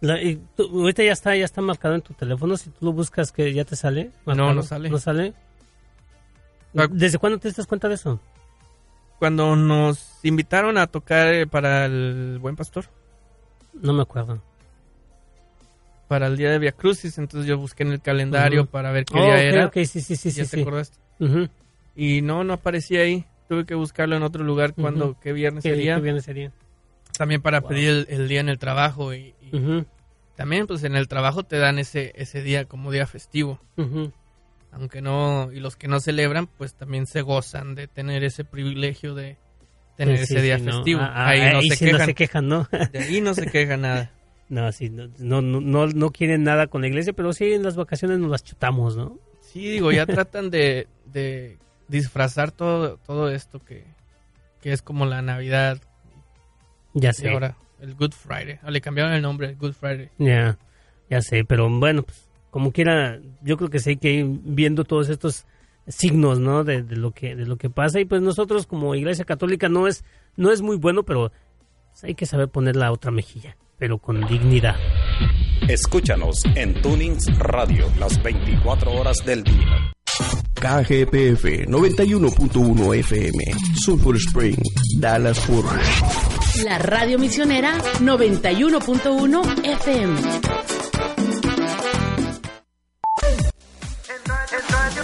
la- y tú- ahorita ya está, ya está marcado en tu teléfono. Si tú lo buscas, que ya te sale. marcado? no sale. ¿No sale? Ah. ¿Desde cuándo te das cuenta de eso? Cuando nos invitaron a tocar eh, para el Buen Pastor, No me acuerdo. Para el día de Via Crucis, entonces yo busqué en el calendario para ver qué Oh, día ok, era. ok, sí, sí, sí, y sí. ya te sí. acordaste. Y no, no aparecía ahí. Tuve que buscarlo en otro lugar cuando, qué viernes ¿Qué, sería. qué viernes sería? También para Wow. pedir el, el día en el trabajo. Y, también pues en el trabajo te dan ese, ese día como día festivo. Aunque no, y los que no celebran pues también se gozan de tener ese privilegio de tener Sí, ese sí, día no. festivo. Ah, ah, ahí no ahí se sí quejan. no se quejan, ¿no? De ahí no se queja nada. No, sí, no, no, no, no, quieren nada con la iglesia, pero sí en las vacaciones nos las chutamos, ¿no? Sí, digo, ya tratan de, de disfrazar todo, todo esto que, que es como la Navidad Ya y sé. ahora el Good Friday. Ah, le cambiaron el nombre, el Good Friday. Ya, ya sé, pero bueno, pues como quiera, yo creo que sí hay que ir viendo todos estos signos, ¿no? De, de lo que de lo que pasa y pues nosotros como Iglesia Católica no es no es muy bueno, pero pues, hay que saber poner la otra mejilla, pero con dignidad. Escúchanos en Tunings Radio las 24 horas del día. KGPF 91.1 FM, Sulphur Spring, Dallas Fort Worth. La radio misionera 91.1 FM. En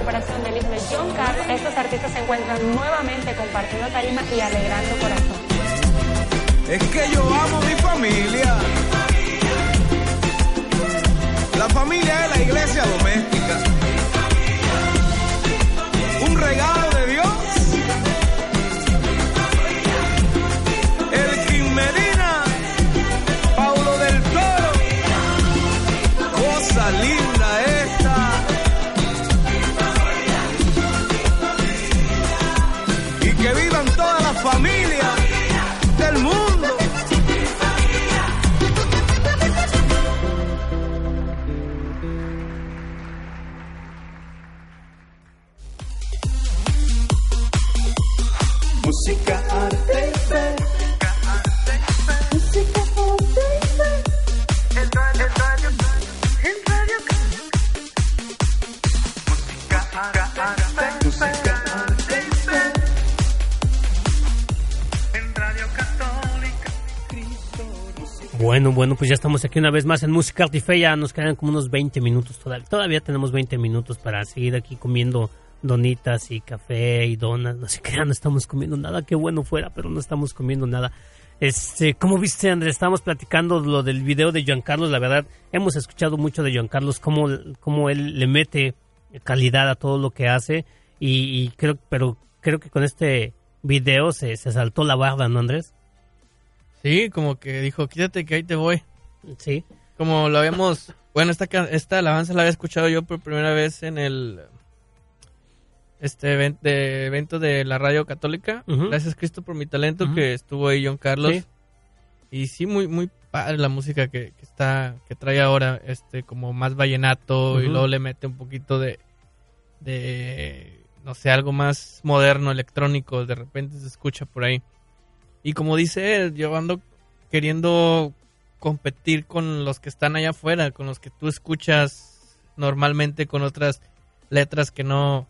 recuperación del himno John Carlos, estos artistas se encuentran nuevamente compartiendo tarima y alegrando corazón. Es que yo amo mi familia. La familia es la iglesia doméstica. Un regalo Bueno, pues ya estamos aquí una vez más en Música Arte y Fe. Ya nos quedan como unos 20 minutos todavía. Todavía tenemos 20 minutos para seguir aquí comiendo donitas y café y donas. No sé qué, no estamos comiendo nada. Qué bueno fuera, pero no estamos comiendo nada. Este, ¿cómo viste, Andrés? Estábamos platicando lo del video de Joan Carlos. La verdad, hemos escuchado mucho de Joan Carlos, cómo, cómo él le mete calidad a todo lo que hace. Y, y creo, pero creo que con este video se, se saltó la barda, ¿no, Andrés? Sí, como que dijo, quítate que ahí te voy. Sí. Como lo habíamos... Bueno, esta, esta alabanza la había escuchado yo por primera vez en el... Este event- de- evento de la radio católica. Gracias Cristo por mi talento, que estuvo ahí John Carlos. Sí. Y sí, muy, muy padre la música que, que está, que trae ahora, este, como más vallenato y luego le mete un poquito de, de, no sé, algo más moderno, electrónico, de repente se escucha por ahí. Y como dice él, yo ando queriendo competir con los que están allá afuera, con los que tú escuchas normalmente con otras letras que no,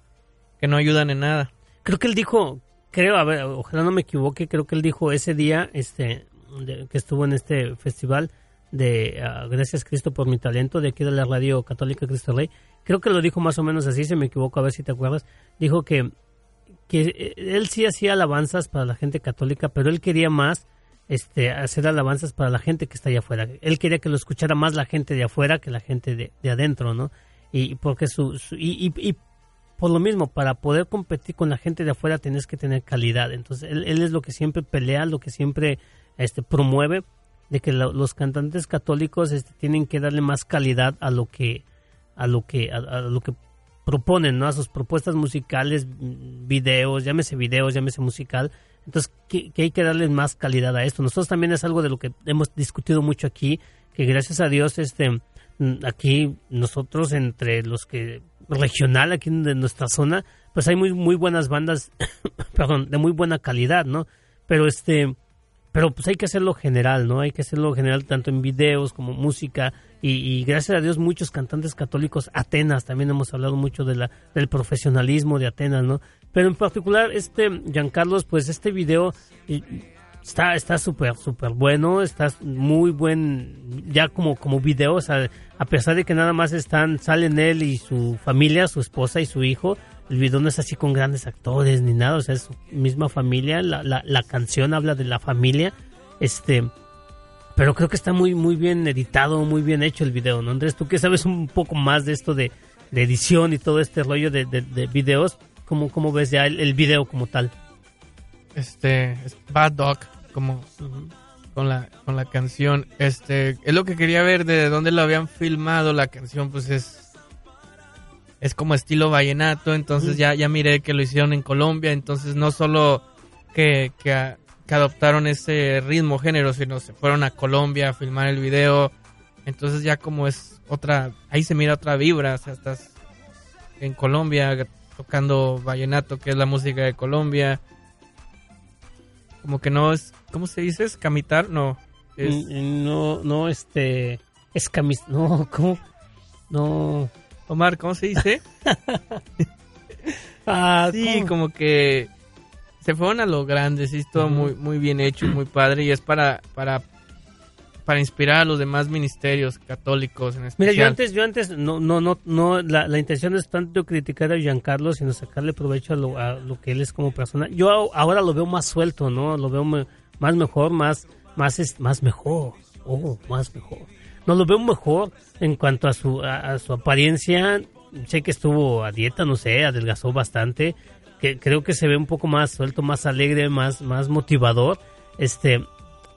que no ayudan en nada. Creo que él dijo, creo, a ver, ojalá no me equivoque, creo que él dijo ese día este de- que estuvo en este festival de ah, Gracias Cristo por mi talento de aquí de la radio católica Cristo Rey. Creo que lo dijo más o menos así, si me equivoco, a ver si te acuerdas. Dijo que, que eh, él sí hacía alabanzas para la gente católica, pero él quería más este, hacer alabanzas para la gente que está allá afuera. Él quería que lo escuchara más la gente de afuera que la gente de, de adentro, ¿no? Y porque su, y, y- y por lo mismo, para poder competir con la gente de afuera tienes que tener calidad. Entonces, él, él es lo que siempre pelea, lo que siempre este, promueve, de que lo- los cantantes católicos este, tienen que darle más calidad a lo que, a lo que, a lo que proponen, ¿no? A sus propuestas musicales, videos, llámese videos, llámese musical. Entonces, que, que hay que darle más calidad a esto. Nosotros también es algo de lo que hemos discutido mucho aquí, que gracias a Dios, este, mm, aquí nosotros entre los que regional aquí de nuestra zona, pues hay muy muy buenas bandas, perdón, de muy buena calidad, ¿no? Pero este, pero pues hay que hacerlo general, ¿no? Hay que hacerlo general tanto en videos como música y, y gracias a Dios muchos cantantes católicos, Atenas, también hemos hablado mucho de la, del profesionalismo de Atenas, ¿no? Pero en particular este Giancarlos, pues este video está está súper súper bueno, está muy buen ya como como video, a pesar de que nada más están salen él y su familia, su esposa y su hijo, el video no es así con grandes actores ni nada, o sea, es misma familia, la, la, la canción habla de la familia, este pero creo que está muy muy bien editado, muy bien hecho el video, ¿no? Andrés, tú que sabes un poco más de esto de, de edición y todo este rollo de, de, de videos, ¿cómo, ¿cómo ves ya el, el video como tal? Este, es Bad Dog, como con la, con la canción. Este, es lo que quería ver de dónde lo habían filmado la canción, pues es, es como estilo vallenato, entonces ya, ya miré que lo hicieron en Colombia, entonces no solo que, que, adoptaron ese ritmo género, sino se fueron a Colombia a filmar el video, entonces ya como es otra, ahí se mira otra vibra, o sea, estás en Colombia tocando vallenato, que es la música de Colombia como que no es, ¿cómo se dice? Escamitar, no. Es, Mm, No, no, este, es camis, no, ¿cómo? No. Omar, ¿cómo se dice? Ah, sí, ¿cómo? como que se fueron a lo grande, sí, todo muy, muy bien hecho, muy padre y es para, para, para inspirar a los demás ministerios católicos en Mira, especial. yo antes, yo antes, no, no, no, no, la, la intención no es tanto criticar a Giancarlo, sino sacarle provecho a lo, a lo que él es como persona. Yo ahora lo veo más suelto, ¿no? Lo veo me- más mejor, más, más, es, más mejor. Oh, más mejor. No, lo veo mejor en cuanto a su, a, su apariencia. Sé que estuvo a dieta, no sé, adelgazó bastante. Que creo que se ve un poco más suelto, más alegre, más, más motivador. Este,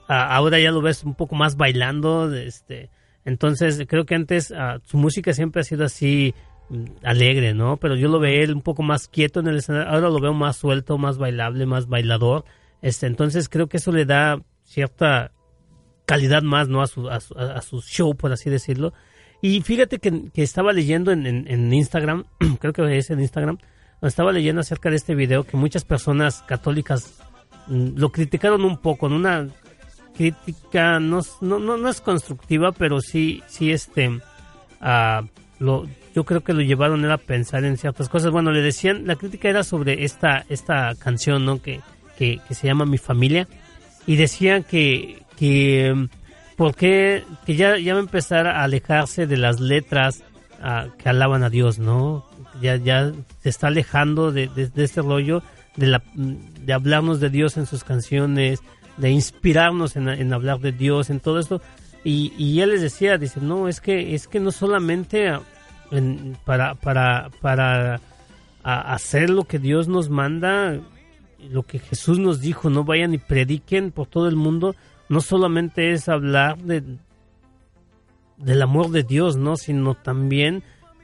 ahora ya lo ves un poco más bailando, este, entonces creo que antes ah, su música siempre ha sido así mm, alegre, ¿no? Pero yo lo veo él un poco más quieto en el escenario, ahora lo veo más suelto, más bailable, más bailador, este, entonces creo que eso le da cierta calidad más, ¿no? A su, a su, a su show, por así decirlo. Y fíjate que, que estaba leyendo en, en- Instagram, creo que es en Instagram, estaba leyendo acerca de este video que muchas personas católicas mm, lo criticaron un poco, en una crítica no, no, no, no es constructiva, pero sí, sí este, ah, lo, yo creo que lo llevaron él a pensar en ciertas cosas. Bueno, le decían, la crítica era sobre esta, esta canción, ¿no? Que, que, que se llama Mi Familia. Y decían que, que, ¿por qué que ya, ya va a empezar a alejarse de las letras ah, que alaban a Dios, ¿no? Ya, ya se está alejando de, de- este rollo de, la, de hablarnos de Dios en sus canciones, de inspirarnos en, en hablar de Dios, en todo esto. Y, y él les decía, dice, no, es que, es que no solamente en- para, para, para hacer lo que Dios nos manda, lo que Jesús nos dijo, no vayan y prediquen por todo el mundo, no solamente es hablar de del amor de Dios, ¿no? Sino también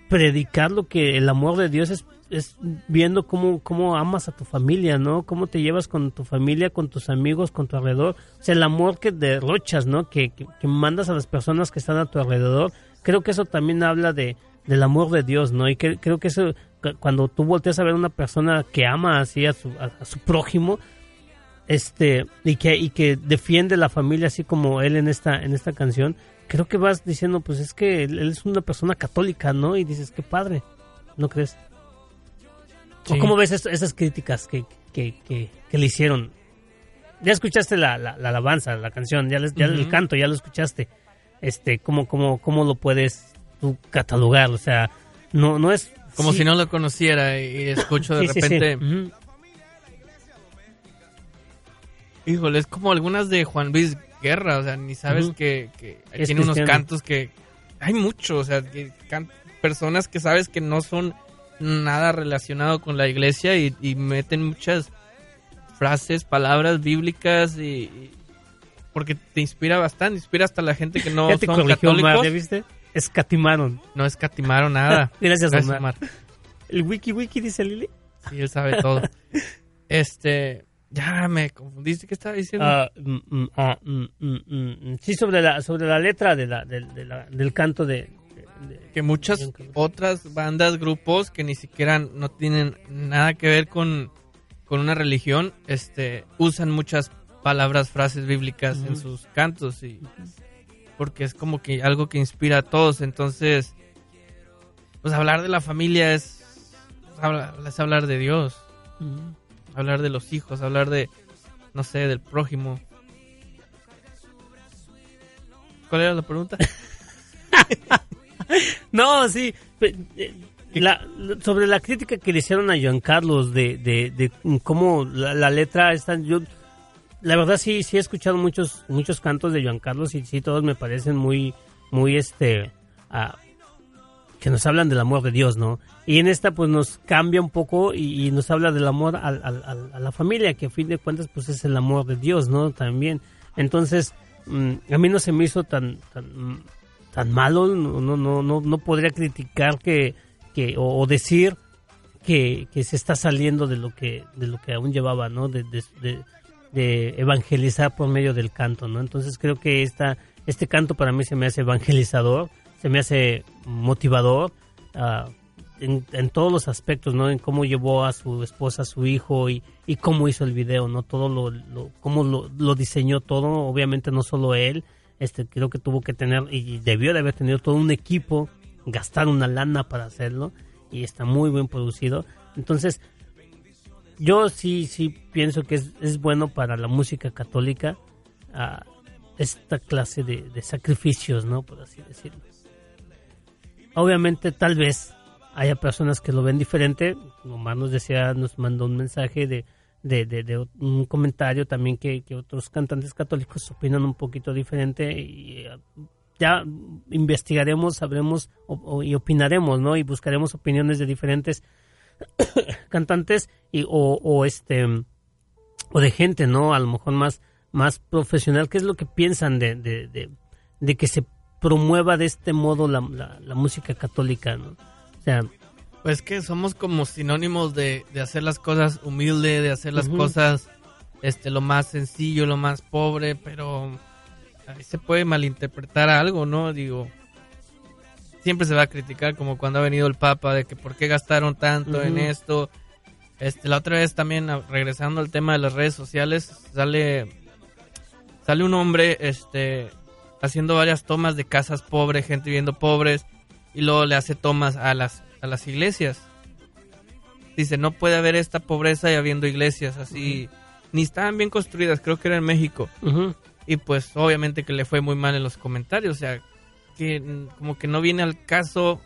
predicar lo que el amor de Dios es, es viendo cómo, cómo amas a tu familia, ¿no? Cómo te llevas con tu familia, con tus amigos, con tu alrededor. O sea, el amor que derrochas, ¿no? Que, que, que mandas a las personas que están a tu alrededor. Creo que eso también habla de, del amor de Dios, ¿no? Y que, creo que eso, cu- cuando tú volteas a ver a una persona que ama así a su, a su prójimo, este y que y que defiende la familia así como él en esta en esta canción creo que vas diciendo pues es que él, él es una persona católica no y dices qué padre no crees Sí. o cómo ves esto- esas críticas que, que, que, que le hicieron ya escuchaste la, la, la alabanza la canción ya, les- ya el canto ya lo escuchaste. Este cómo cómo cómo lo puedes tú catalogar o sea no no es Como sí. si no lo conociera y, escucho de Sí, repente. Híjole, es como algunas de Juan Luis Guerra, o sea, ni sabes que, tiene unos cantos que hay mucho, o sea, que can- personas que sabes que no son nada relacionado con la iglesia y, y meten muchas frases, palabras bíblicas y, y- porque te inspira bastante, inspira hasta la gente que no ya te son corrigió Omar, católicos. ¿ya viste? Escatimaron. No escatimaron nada. Gracias, Gracias, Omar. El wiki wiki dice Lili. Sí, él sabe todo. este, ya me confundiste, ¿qué estaba diciendo? Ah, mm, mm, ah, mm, sí, sobre la, sobre la letra de la, del- de la- del canto de... que muchas otras bandas, grupos que ni siquiera no tienen nada que ver con, con una religión, este, usan muchas palabras, frases bíblicas en sus cantos y porque es como que algo que inspira a todos, entonces pues hablar de la familia es, habla- es hablar de Dios. Hablar de los hijos, hablar de no sé, del prójimo. ¿Cuál era la pregunta? No, sí. eh, la- sobre la crítica que le hicieron a Joan Carlos de, de, de cómo la, la letra está... Yo, la verdad sí, sí he escuchado muchos, muchos cantos de Joan Carlos y sí todos me parecen muy, muy este... ah, que nos hablan del amor de Dios, ¿no? Y en esta pues nos cambia un poco y, nos habla del amor a la familia, que a fin de cuentas pues es el amor de Dios, ¿no? También. Entonces, mm, a mí no se me hizo tan, tan, tan malo, no, no, no, no, no podría criticar que, que o, decir que, que se está saliendo de lo que, de lo que aún llevaba, ¿no? De- de evangelizar por medio del canto, ¿no? Entonces creo que esta, este canto para mí se me hace evangelizador, se me hace motivador ah, en, todos los aspectos, ¿no? En cómo llevó a su esposa, a su hijo y, y cómo hizo el video, ¿no? Todo lo, lo- cómo lo, lo diseñó todo, obviamente no solo él, este creo que tuvo que tener y debió de haber tenido todo un equipo, gastar una lana para hacerlo y está muy bien producido. Entonces, yo sí, sí pienso que es, es bueno para la música católica ah, esta clase de, de sacrificios, ¿no? Por así decirlo. Obviamente, tal vez haya personas que lo ven diferente. Omar nos decía, nos mandó un mensaje de, de, de- de un comentario también que, que otros cantantes católicos opinan un poquito diferente y eh, ya investigaremos, sabremos y opinaremos, ¿no? Y buscaremos opiniones de diferentes cantantes y, o, o este o de gente, ¿no? A lo mejor más, más profesional. ¿Qué es lo que piensan de, de, de- de que se promueva de este modo la, la- la música católica, ¿no? O sea, Pues que somos como sinónimos de, de hacer las cosas humilde, de hacer las cosas este lo más sencillo, lo más pobre, pero ahí se puede malinterpretar algo, ¿no? Digo, siempre se va a criticar como cuando ha venido el Papa de que por qué gastaron tanto en esto. Este, la otra vez también regresando al tema de las redes sociales, sale sale un hombre este haciendo varias tomas de casas pobres, gente viviendo pobres y luego le hace tomas a las a las iglesias. Dice, no puede haber esta pobreza y habiendo iglesias así, ni estaban bien construidas, creo que era en México. Y pues obviamente que le fue muy mal en los comentarios, o sea, que como que no viene al caso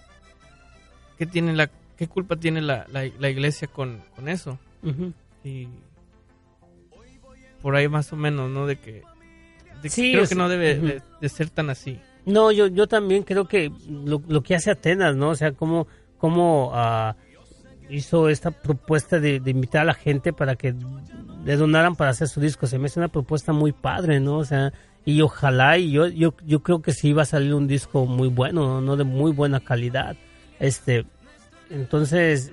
qué tiene la qué culpa tiene la, la, la iglesia con, con eso. Y por ahí más o menos, ¿no? De que, de que Sí, creo que no debe de, de ser tan así. No, yo, yo también creo que lo, lo que hace Atenas, ¿no? O sea, cómo, cómo ah, hizo esta propuesta de, de invitar a la gente para que le donaran para hacer su disco. Se me hace una propuesta muy padre, ¿no? O sea, y ojalá, y yo, yo, yo creo que sí va a salir un disco muy bueno, ¿no? De muy buena calidad. Este, entonces,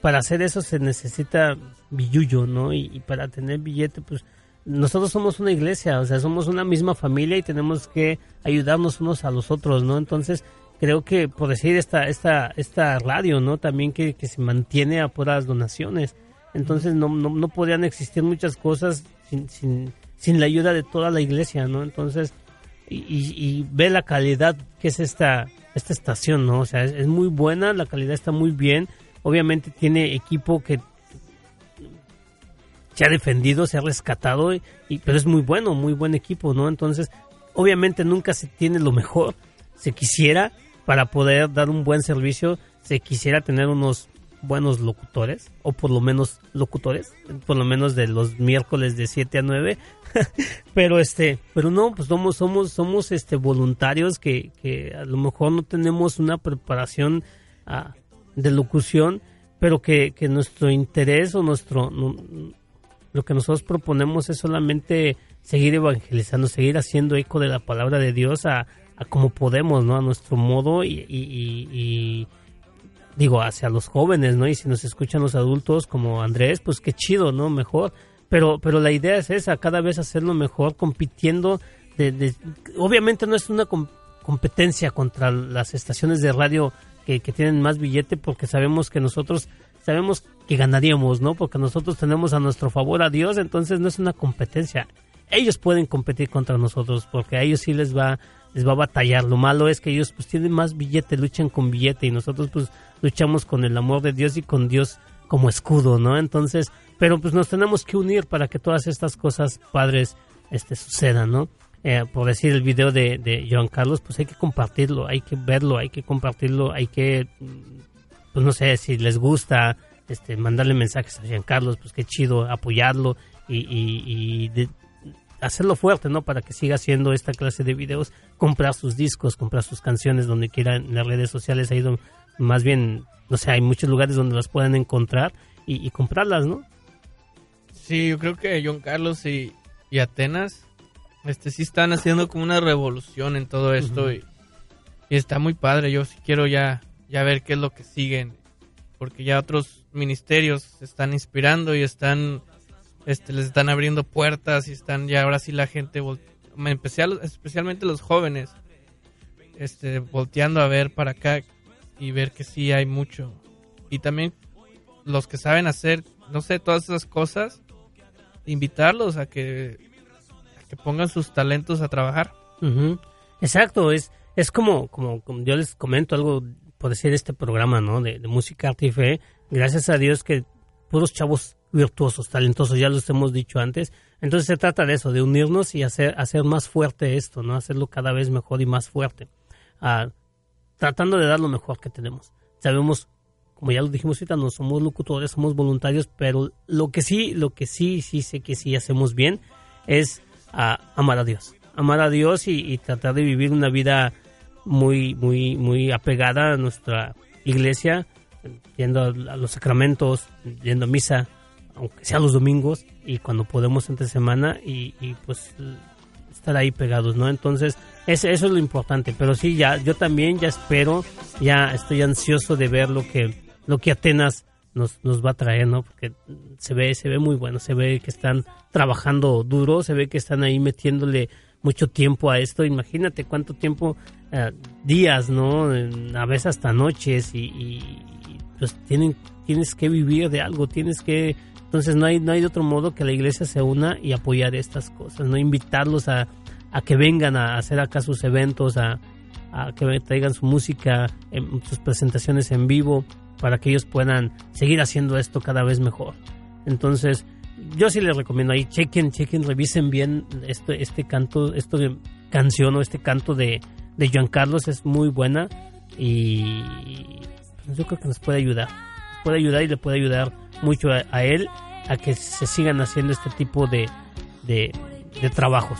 para hacer eso se necesita billuyo, ¿no? Y, y para tener billete, pues nosotros somos una iglesia, o sea, somos una misma familia y tenemos que ayudarnos unos a los otros, ¿no? Entonces, creo que por decir esta esta esta radio, ¿no? También que, que se mantiene a puras donaciones. Entonces, no, no, no podrían existir muchas cosas sin, sin, sin la ayuda de toda la iglesia, ¿no? Entonces, y, y, y ve la calidad que es esta esta estación, ¿no? O sea, es, es muy buena, la calidad está muy bien. Obviamente tiene equipo que se ha defendido, se ha rescatado, y, y- pero es muy bueno, muy buen equipo, ¿no? Entonces, obviamente nunca se tiene lo mejor. Se quisiera, para poder dar un buen servicio, se quisiera tener unos buenos locutores, o por lo menos locutores, por lo menos de los miércoles de 7 a 9. pero este, pero no, pues somos, somos, somos este voluntarios que, que a lo mejor no tenemos una preparación ah, de locución, pero que, que nuestro interés o nuestro no- lo que nosotros proponemos es solamente seguir evangelizando, seguir haciendo eco de la palabra de Dios a, a como podemos, ¿no? A nuestro modo y, y- y- y, digo, hacia los jóvenes, ¿no? Y si nos escuchan los adultos como Andrés, pues qué chido, ¿no? Mejor. Pero, pero la idea es esa, cada vez hacerlo mejor, compitiendo. De, de- obviamente no es una com- competencia contra las estaciones de radio que, que tienen más billete, porque sabemos que nosotros sabemos que ganaríamos, ¿no? Porque nosotros tenemos a nuestro favor a Dios, entonces no es una competencia. Ellos pueden competir contra nosotros, porque a ellos sí les va les va a batallar. Lo malo es que ellos pues tienen más billete, luchan con billete y nosotros pues luchamos con el amor de Dios y con Dios como escudo, ¿no? Entonces, pero pues nos tenemos que unir para que todas estas cosas padres este sucedan, ¿no? Eh, por decir el video de, de Joan Carlos, pues hay que compartirlo, hay que verlo, hay que compartirlo, hay que, pues no sé, si les gusta, este, mandarle mensajes a Jean Carlos, pues qué chido, apoyarlo y, y- y de- hacerlo fuerte, ¿no? Para que siga haciendo esta clase de videos, comprar sus discos, comprar sus canciones donde quiera en las redes sociales, ahí donde, más bien, no sé, hay muchos lugares donde las puedan encontrar y, y comprarlas, ¿no? Sí, yo creo que John Carlos y, y Atenas este sí están haciendo como una revolución en todo esto y está muy padre. Yo sí quiero ya, ya ver qué es lo que siguen. Porque ya otros ministerios se están inspirando y están este les están abriendo puertas y están ya ahora sí la gente especial especialmente los jóvenes este volteando a ver para acá y ver que sí hay mucho y también los que saben hacer no sé todas esas cosas invitarlos a que a que pongan sus talentos a trabajar Ujú. Exacto, es, es como, como, como yo les comento algo por decir este programa, ¿no? De, de música arte y fe. Gracias a Dios que puros chavos virtuosos, talentosos, ya los hemos dicho antes. Entonces se trata de eso, de unirnos y hacer, hacer más fuerte esto, ¿no? Hacerlo cada vez mejor y más fuerte. Ah, tratando de dar lo mejor que tenemos. Sabemos, como ya lo dijimos ahorita, no somos locutores, somos voluntarios, pero lo que sí, lo que sí, sí sé que sí hacemos bien es ah, amar a Dios. Amar a Dios y, y tratar de vivir una vida muy, muy, muy apegada a nuestra iglesia, yendo a, los sacramentos, yendo a misa, aunque sea los domingos y cuando podemos entre semana y, y, pues estar ahí pegados, ¿no? Entonces, ese, eso es lo importante, pero sí, ya, yo también ya espero, ya estoy ansioso de ver lo que, lo que Atenas nos, nos va a traer, ¿no? Porque se ve, se ve muy bueno, se ve que están trabajando duro, se ve que están ahí metiéndole mucho tiempo a esto, imagínate cuánto tiempo, eh, días, ¿no? A veces hasta noches y, y- pues tienen, tienes que vivir de algo, tienes que, entonces no hay, no hay otro modo que la iglesia se una y apoyar estas cosas, no invitarlos a, a que vengan a hacer acá sus eventos, a, a que traigan su música, en sus presentaciones en vivo, para que ellos puedan seguir haciendo esto cada vez mejor. Entonces, yo sí les recomiendo ahí, chequen, chequen, revisen bien este, este canto, esto de canción o este canto de, de Juan Carlos es muy buena y pues, yo creo que nos puede ayudar, puede ayudar y le puede ayudar mucho a, él a que se sigan haciendo este tipo de, de trabajos.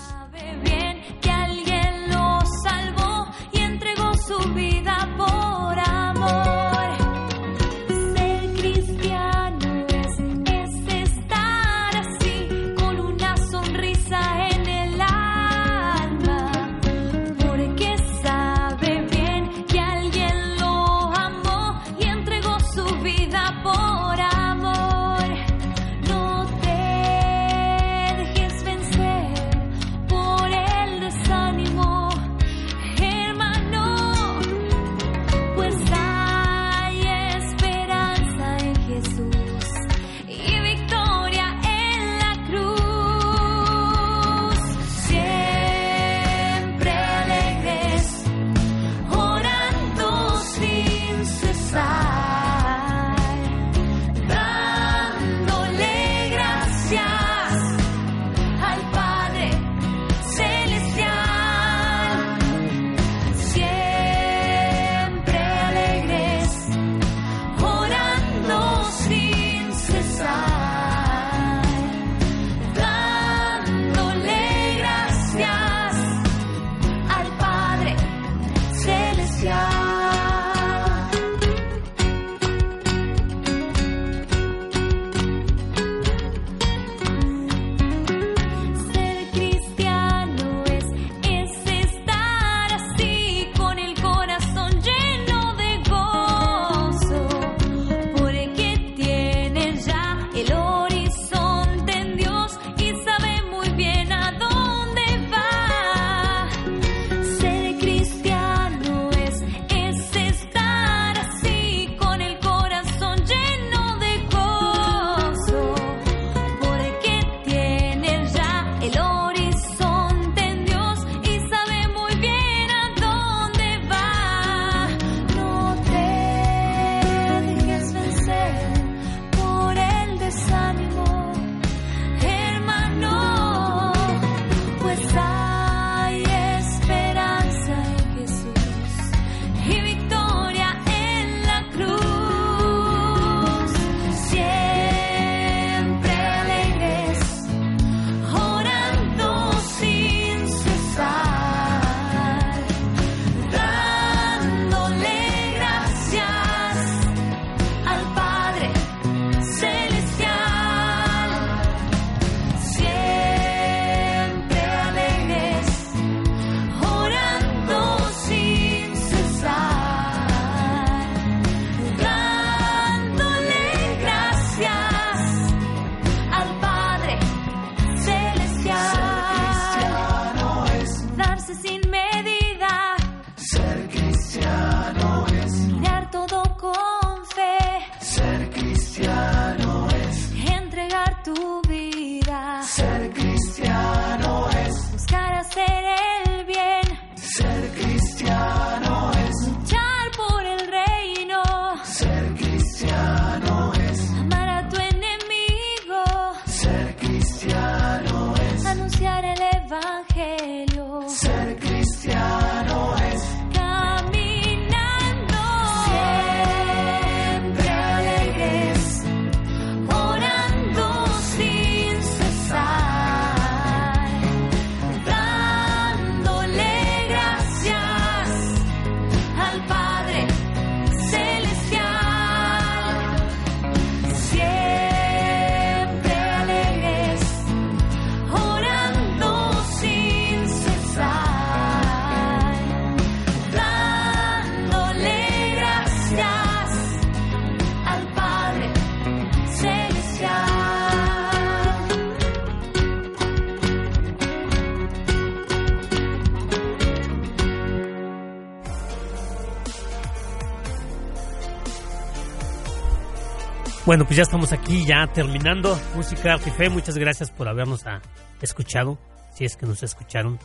Bueno, pues ya estamos aquí, ya terminando. Música Arte y Fe, muchas gracias por habernos ah, escuchado. Si es que nos escucharon.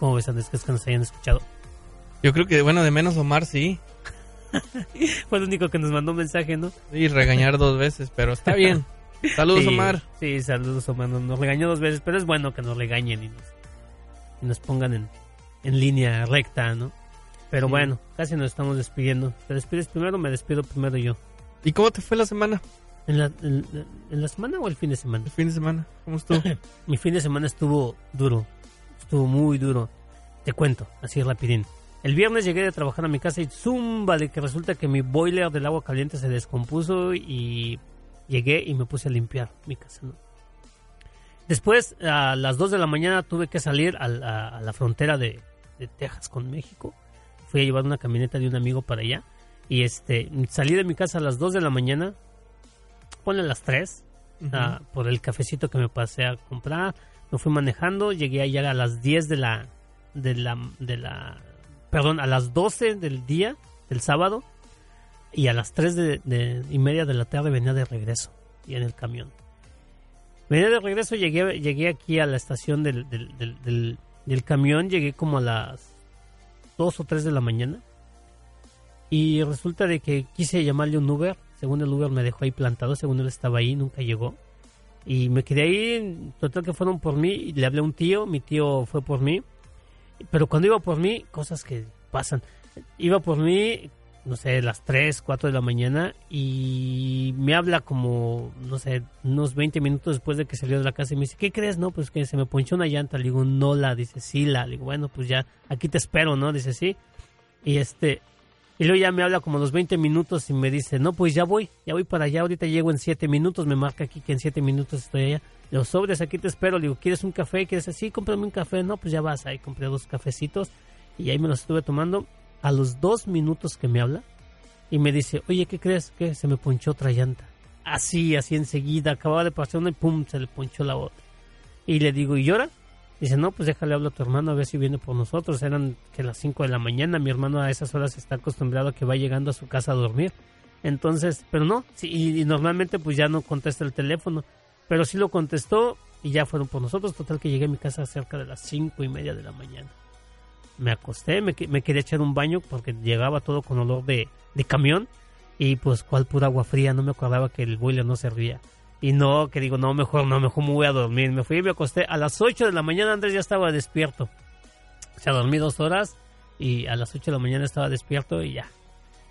¿Cómo ves, Andrés? ¿Crees que nos hayan escuchado? Yo creo que, bueno, de menos Omar sí. Fue el único que nos mandó un mensaje, ¿no? Y regañar dos veces, pero está bien. Saludos, Sí, Omar. Sí, saludos, Omar. Nos, nos regañó dos veces, pero es bueno que nos regañen y nos, y nos pongan en, en línea recta, ¿no? Pero Sí. bueno, casi nos estamos despidiendo. ¿Te despides primero o me despido primero yo? ¿Y cómo te fue la semana? ¿En la, en, en la semana o el fin de semana? El fin de semana. ¿Cómo estuvo? Mi fin de semana estuvo duro. Estuvo muy duro. Te cuento, así rapidín. El viernes llegué de trabajar a mi casa y zumba de que resulta que mi boiler del agua caliente se descompuso y llegué y me puse a limpiar mi casa. ¿no? Después, a las 2 de la mañana tuve que salir a, la- a la frontera de, de Texas con México. Fui a llevar una camioneta de un amigo para allá. Y este salí de mi casa a las 2 de la mañana. Ponle las 3 Ujú. ah, por el cafecito que me pasé a comprar. Me fui manejando, llegué allá a las 10 de la, de la, de la, perdón, a las 12 del día, del sábado, y a las 3 de, de- y media de la tarde venía de regreso, y en el camión. Venía de regreso, llegué, llegué aquí a la estación del, del, del, del- del camión, llegué como a las 2 o 3 de la mañana, y resulta de que quise llamarle un Uber, según el Uber me dejó ahí plantado, según él estaba ahí, nunca llegó. Y me quedé ahí, total que fueron por mí, le hablé a un tío, mi tío fue por mí. Pero cuando iba por mí, cosas que pasan. Iba por mí, no sé, las 3, 4 de la mañana y me habla como, no sé, unos 20 minutos después de que salió de la casa y me dice, ¿qué crees? No, pues que se me ponchó una llanta. Le digo, no la, dice, sí la. Le digo, bueno, pues ya, aquí te espero, ¿no? Dice, sí. Y este, y luego ya me habla como los 20 minutos y me dice, no, pues ya voy, ya voy para allá, ahorita llego en 7 minutos, me marca aquí que en 7 minutos estoy allá. Los sobres, aquí te espero, le digo, ¿quieres un café? ¿Quieres así? Cómprame un café, no, pues ya vas, ahí compré dos cafecitos y ahí me los estuve tomando. A los dos minutos que me habla y me dice, oye, ¿qué crees? Que se me ponchó otra llanta. Así, así enseguida, acababa de pasar una y pum, se le ponchó la otra. Y le digo, ¿y llora? Dice, no, pues déjale hablar a tu hermano a ver si viene por nosotros. Eran que las 5 de la mañana. Mi hermano a esas horas está acostumbrado a que va llegando a su casa a dormir. Entonces, pero no, sí, y, normalmente pues ya no contesta el teléfono. Pero sí lo contestó y ya fueron por nosotros. Total que llegué a mi casa cerca de las cinco y media de la mañana. Me acosté, me, me quería echar un baño porque llegaba todo con olor de, de camión. Y pues, ¿cuál pura agua fría? No me acordaba que el boiler no servía. Y no, que digo, no, mejor no, mejor me voy a dormir. Me fui y me acosté. A las 8 de la mañana Andrés ya estaba despierto. O sea, dormí dos horas y a las 8 de la mañana estaba despierto y ya,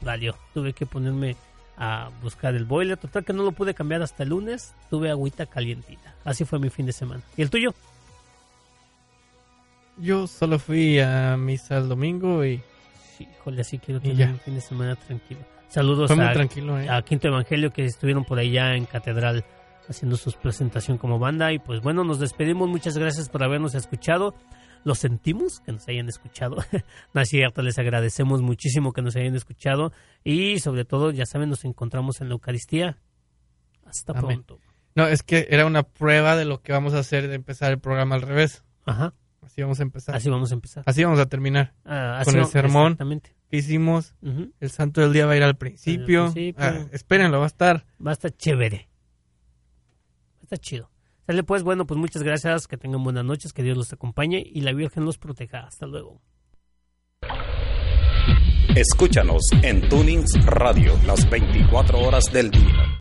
valió. Tuve que ponerme a buscar el boiler. Total que no lo pude cambiar hasta el lunes. Tuve agüita calientita. Así fue mi fin de semana. ¿Y el tuyo? Yo solo fui a misa el domingo y Sí, híjole, así quiero tener un fin de semana tranquilo. Saludos a, tranquilo, ¿eh? a Quinto Evangelio que estuvieron por allá en Catedral haciendo su presentación como banda. Y pues bueno, nos despedimos. Muchas gracias por habernos escuchado. Lo sentimos que nos hayan escuchado. no es cierto, les agradecemos muchísimo que nos hayan escuchado. Y sobre todo, ya saben, nos encontramos en la Eucaristía. Hasta Amén. pronto. No, es que era una prueba de lo que vamos a hacer de empezar el programa al revés. Ajá. Así vamos a empezar. Así vamos a empezar. Así vamos a terminar. Ah, con el sermón exactamente. que hicimos. El santo del día va a ir al principio. Al principio. Ah, espérenlo, va a estar. Va a estar chévere. Estar chido. Sale pues, bueno, pues muchas gracias. Que tengan buenas noches. Que Dios los acompañe y la Virgen los proteja. Hasta luego. Escúchanos en Tunings Radio las 24 horas del día.